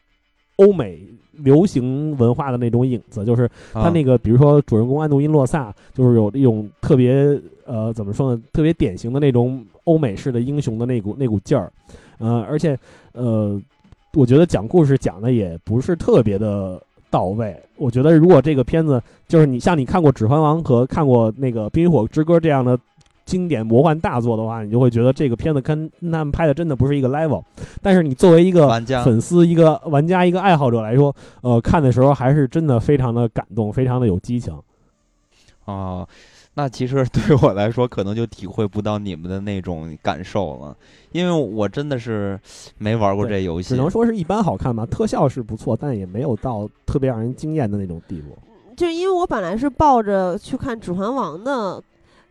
欧美流行文化的那种影子，就是他那个，比如说主人公安杜因洛萨，就是有一种特别呃，怎么说呢，特别典型的那种欧美式的英雄的那股那股劲儿，呃，而且呃，我觉得讲故事讲的也不是特别的。到位，我觉得如果这个片子就是你像你看过《指环王》和看过那个《冰与火之歌》这样的经典魔幻大作的话，你就会觉得这个片子跟他们拍的真的不是一个 level。但是你作为一个粉丝、一个玩家、一个爱好者来说，呃，看的时候还是真的非常的感动，非常的有激情。啊，那其实 对我来说，可能就体会不到你们的那种感受了，因为我真的是没玩过这游戏，只能说是一般好看吧。特效是不错，但也没有到特别让人惊艳的那种地步。就是因为我本来是抱着去看《指环王》的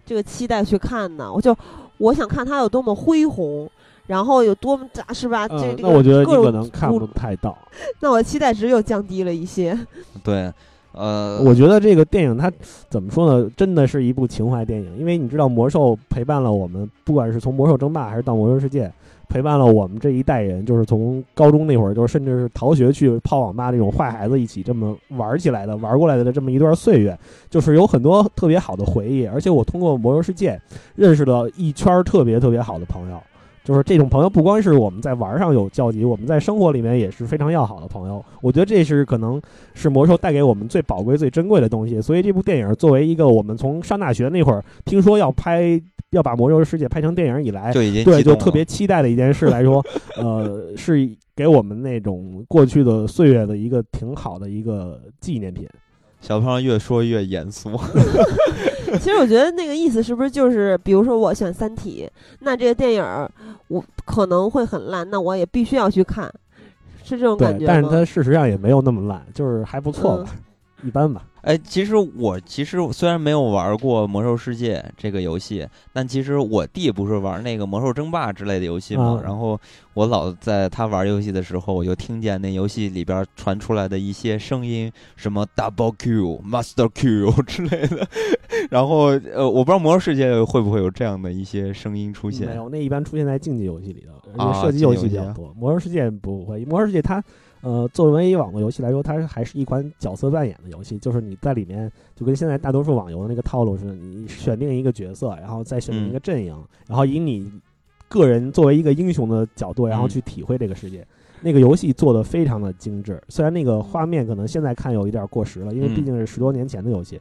这个期待去看的，我就我想看它有多么恢宏，然后有多么大，是吧？这那我觉得你可能看不太到。那我期待值又降低了一些。对。呃，我觉得这个电影它怎么说呢？真的是一部情怀电影，因为你知道魔兽陪伴了我们，不管是从魔兽争霸还是到魔兽世界，陪伴了我们这一代人，就是从高中那会儿，就是甚至是逃学去泡网吧这种坏孩子一起这么玩起来的，玩过来的这么一段岁月，就是有很多特别好的回忆。而且我通过魔兽世界认识了一圈特别特别好的朋友。就是这种朋友，不光是我们在玩上有交集，我们在生活里面也是非常要好的朋友。我觉得这是可能是魔兽带给我们最宝贵、最珍贵的东西。所以这部电影作为一个我们从上大学那会儿听说要拍、要把魔兽世界拍成电影以来，对就特别期待的一件事来说，呃，是给我们那种过去的岁月的一个挺好的一个纪念品。小胖越说越严肃。其实我觉得那个意思是不是就是，比如说我选《三体》，那这个电影我可能会很烂，那我也必须要去看，是这种感觉但是它事实上也没有那么烂，就是还不错吧，一般吧。哎，其实我其实虽然没有玩过《魔兽世界》这个游戏，但其实我弟不是玩那个《魔兽争霸》之类的游戏嘛。然后我老在他玩游戏的时候，我就听见那游戏里边传出来的一些声音，什么 Double Q、Master Q 之类的。然后呃，我不知道《魔兽世界》会不会有这样的一些声音出现。没有，那一般出现在竞技游戏里头，射击游戏比较多。《魔兽世界》不会，《魔兽世界》它。呃，作为网络游戏来说，它还是一款角色扮演的游戏，就是你在里面就跟现在大多数网游的那个套路似的，你选定一个角色，然后再选定一个阵营，然后以你个人作为一个英雄的角度，然后去体会这个世界。那个游戏做的非常的精致，虽然那个画面可能现在看有一点过时了，因为毕竟是十多年前的游戏，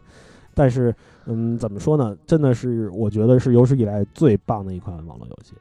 但是嗯，怎么说呢？真的是我觉得是有史以来最棒的一款网络游戏。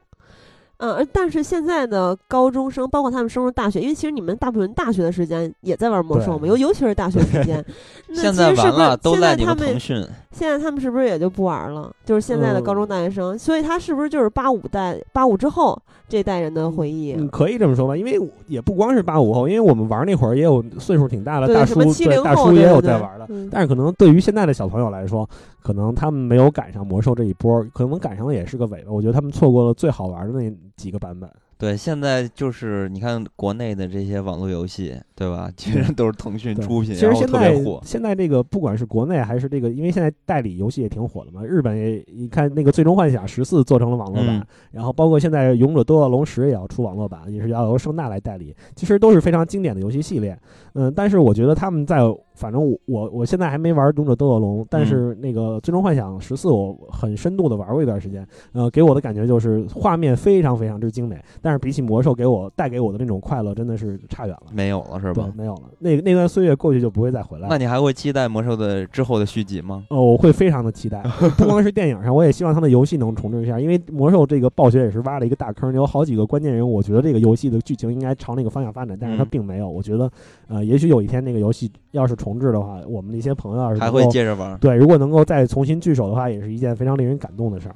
嗯，但是现在的高中生，包括他们升入大学，因为其实你们大部分大学的时间也在玩魔兽嘛，尤尤其是大学时间。现在完了，都在你们腾讯。现在他们是不是也就不玩了？就是现在的高中大学生，所以他是不是就是八五代、八五之后这代人的回忆？嗯，可以这么说吧，因为也不光是八五后，因为我们玩那会儿也有岁数挺大的大叔，对大叔也有在玩的。但是可能对于现在的小朋友来说，可能他们没有赶上魔兽这一波，可能赶上的也是个尾巴。我觉得他们错过了最好玩的那几个版本。对，现在就是你看国内的这些网络游戏，对吧？其实都是腾讯出品，其实现在火。现在这个不管是国内还是这个，因为现在代理游戏也挺火的嘛。日本也，你看那个《最终幻想十四》做成了网络版，然后包括现在《勇者斗恶龙十》也要出网络版，也是要由盛大来代理。其实都是非常经典的游戏系列。嗯，但是我觉得他们在。反正我我我现在还没玩《勇者斗恶龙》，但是那个《最终幻想十四》我很深度的玩过一段时间，呃，给我的感觉就是画面非常非常之精美，但是比起魔兽给我带给我的那种快乐，真的是差远了。没有了是吧？没有了。那那段岁月过去就不会再回来。那你还会期待魔兽的之后的续集吗？哦，我会非常的期待。不光是电影上，我也希望它的游戏能重置一下，因为魔兽这个暴雪也是挖了一个大坑，有好几个关键人物，我觉得这个游戏的剧情应该朝那个方向发展，但是它并没有。我觉得，呃，也许有一天那个游戏要是重置的话，我们。的一些朋友要是还会接着玩，对，如果能够再重新聚首的话，也是一件非常令人感动的事儿。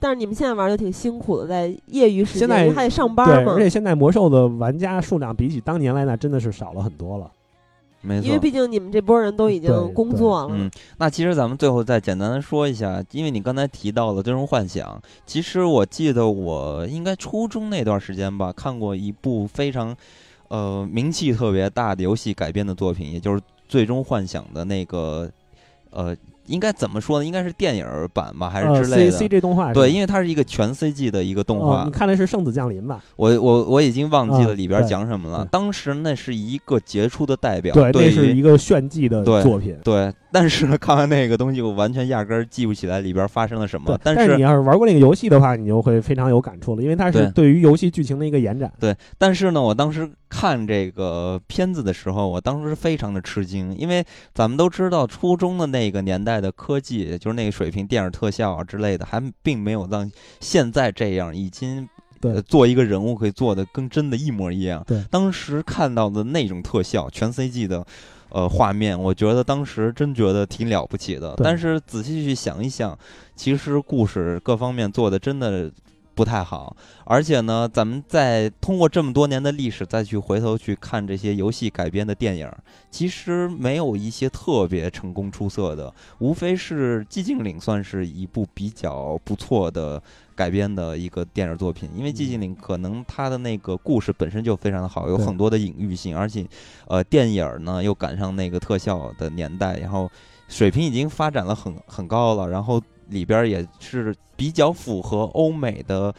但是你们现在玩的挺辛苦的，在业余时间还得上班嘛。而且现在魔兽的玩家数量比起当年来，那真的是少了很多了。没错，因为毕竟你们这波人都已经工作了。嗯，那其实咱们最后再简单的说一下，因为你刚才提到了《最终幻想》，其实我记得我应该初中那段时间吧，看过一部非常呃名气特别大的游戏改编的作品，也就是。最终幻想的那个，呃。应该怎么说呢？应该是电影版吧，还是之类的？C G 动画对，因为它是一个全 C G 的一个动画。你看的是《圣子降临》吧？我我我已经忘记了里边讲什么了。当时那是一个杰出的代表，对，那是一个炫技的作品。对，但是呢，看完那个东西，我完全压根儿记不起来里边发生了什么。但是你要是玩过那个游戏的话，你就会非常有感触了，因为它是对于游戏剧情的一个延展。对，但是呢，我当时看这个片子的时候，我当时非常的吃惊，因为咱们都知道初中的那个年代的科技。就是那个水平，电影特效啊之类的，还并没有让现在这样，已经做一个人物可以做的跟真的一模一样。对，当时看到的那种特效，全 CG 的，呃画面，我觉得当时真觉得挺了不起的。但是仔细去想一想，其实故事各方面做的真的。不太好，而且呢，咱们再通过这么多年的历史再去回头去看这些游戏改编的电影，其实没有一些特别成功出色的，无非是《寂静岭》算是一部比较不错的改编的一个电影作品，因为《寂静岭》可能它的那个故事本身就非常的好，有很多的隐喻性，而且，呃，电影呢又赶上那个特效的年代，然后水平已经发展了很很高了，然后。里边也是比较符合欧美的，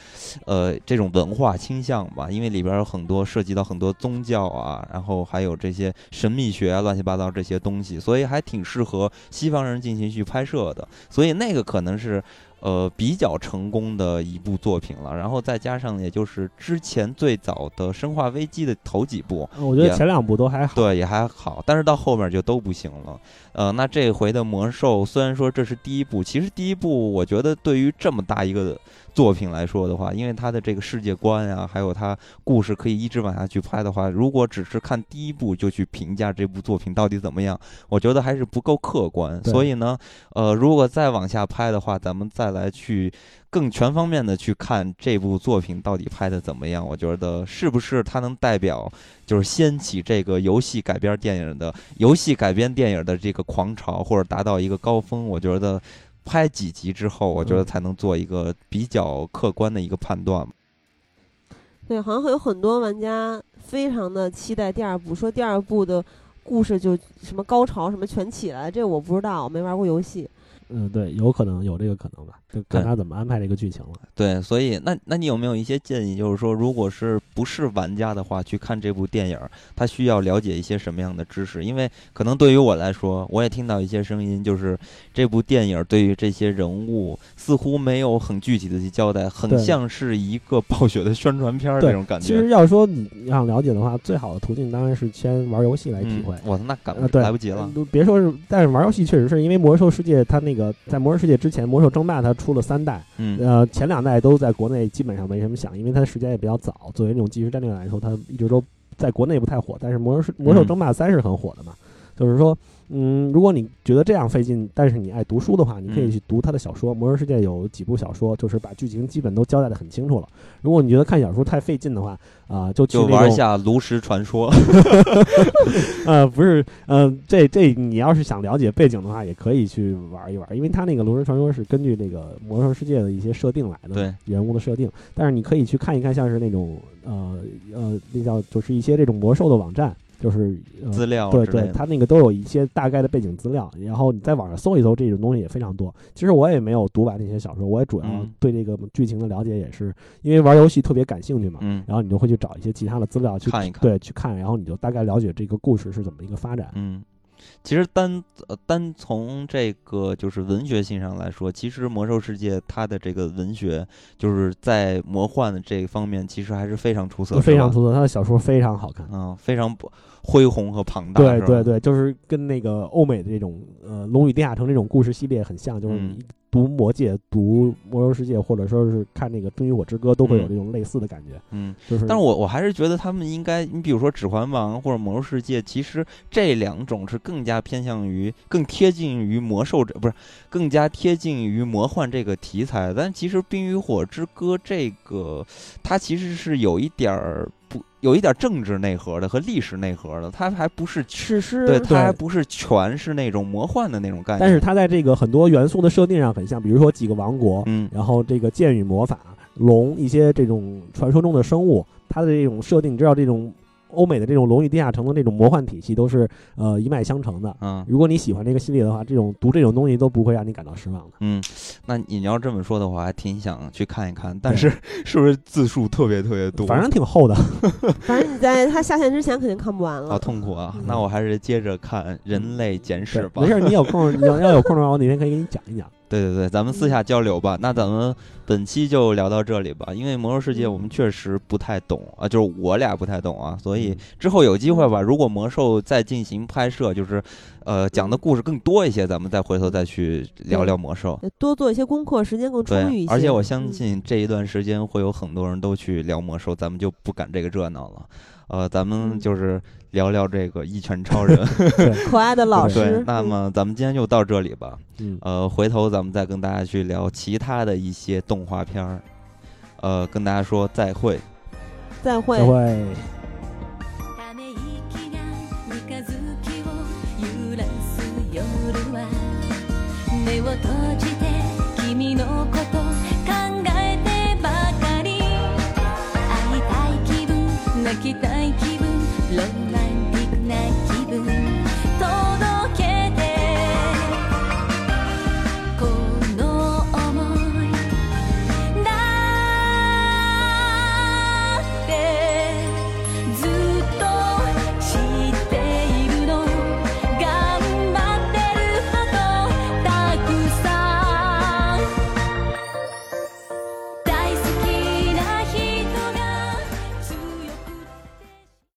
呃，这种文化倾向吧，因为里边有很多涉及到很多宗教啊，然后还有这些神秘学啊，乱七八糟这些东西，所以还挺适合西方人进行去拍摄的，所以那个可能是。呃，比较成功的一部作品了，然后再加上，也就是之前最早的《生化危机》的头几部，我觉得前两部都还好，对，也还好，但是到后面就都不行了。呃，那这回的魔兽虽然说这是第一部，其实第一部我觉得对于这么大一个。作品来说的话，因为它的这个世界观呀，还有它故事可以一直往下去拍的话，如果只是看第一部就去评价这部作品到底怎么样，我觉得还是不够客观。所以呢，呃，如果再往下拍的话，咱们再来去更全方面的去看这部作品到底拍的怎么样，我觉得是不是它能代表就是掀起这个游戏改编电影的游戏改编电影的这个狂潮，或者达到一个高峰，我觉得。拍几集之后，我觉得才能做一个比较客观的一个判断。对，好像会有很多玩家非常的期待第二部，说第二部的故事就什么高潮什么全起来，这我不知道，我没玩过游戏。嗯，对，有可能有这个可能吧，就看他怎么安排这个剧情了。对，所以那那你有没有一些建议？就是说，如果是不是玩家的话，去看这部电影，他需要了解一些什么样的知识？因为可能对于我来说，我也听到一些声音，就是这部电影对于这些人物似乎没有很具体的去交代，很像是一个暴雪的宣传片那种感觉。其实要说你要了解的话，最好的途径当然是先玩游戏来体会。我那赶对来不及了。别说是，但是玩游戏确实是因为魔兽世界它那。个在魔兽世界之前，魔兽争霸它出了三代，嗯，呃，前两代都在国内基本上没什么响，因为它的时间也比较早。作为那种即时战略来说，它一直都在国内不太火。但是魔兽魔兽争霸三是很火的嘛，就是说。嗯，如果你觉得这样费劲，但是你爱读书的话，你可以去读他的小说。魔兽世界有几部小说，就是把剧情基本都交代的很清楚了。如果你觉得看小说太费劲的话，啊，就就玩一下炉石传说。呃，不是，嗯，这这你要是想了解背景的话，也可以去玩一玩，因为他那个炉石传说是根据那个魔兽世界的一些设定来的，对人物的设定。但是你可以去看一看，像是那种呃呃，那叫就是一些这种魔兽的网站。就是资料，对对，他那个都有一些大概的背景资料，然后你在网上搜一搜，这种东西也非常多。其实我也没有读完那些小说，我也主要对这个剧情的了解也是因为玩游戏特别感兴趣嘛。嗯，然后你就会去找一些其他的资料去看一看，对，去看，然后你就大概了解这个故事是怎么一个发展。嗯。其实单呃单从这个就是文学性上来说，其实魔兽世界它的这个文学就是在魔幻的这方面，其实还是非常出色，非常出色。他的小说非常好看，嗯，非常恢宏和庞大。对对对，就是跟那个欧美的这种呃《龙与地下城》这种故事系列很像，就是。读魔界、读魔兽世界，或者说是看那个《冰与火之歌》，都会有这种类似的感觉。嗯，就是，但是我我还是觉得他们应该，你比如说《指环王》或者《魔兽世界》，其实这两种是更加偏向于、更贴近于魔兽这，不是更加贴近于魔幻这个题材。但其实《冰与火之歌》这个，它其实是有一点儿。有一点政治内核的和历史内核的，它还不是史诗，对，它还不是全是那种魔幻的那种概念。但是它在这个很多元素的设定上很像，比如说几个王国，嗯，然后这个剑与魔法、龙一些这种传说中的生物，它的这种设定，你知道这种。欧美的这种《龙与地下城》的这种魔幻体系都是呃一脉相承的。嗯，如果你喜欢这个系列的话，这种读这种东西都不会让你感到失望的。嗯，那你要这么说的话，还挺想去看一看。但是 是不是字数特别特别多？反正挺厚的。反正你在它下线之前肯定看不完了。好痛苦啊！那我还是接着看《人类简史》吧。没事，你有空你要要有空的话，我哪天可以给你讲一讲。对对对，咱们私下交流吧。那咱们本期就聊到这里吧。因为魔兽世界我们确实不太懂啊，就是我俩不太懂啊，所以之后有机会吧，如果魔兽再进行拍摄，就是呃讲的故事更多一些，咱们再回头再去聊聊魔兽，多做一些功课，时间更充裕一些。而且我相信这一段时间会有很多人都去聊魔兽，咱们就不赶这个热闹了。呃，咱们就是聊聊这个一拳超人，可爱的老师。那么咱们今天就到这里吧。嗯呃，回头咱们再跟大家去聊其他的一些动画片儿。呃，跟大家说再会。再会。再会。泣きたい気分ロマンティックな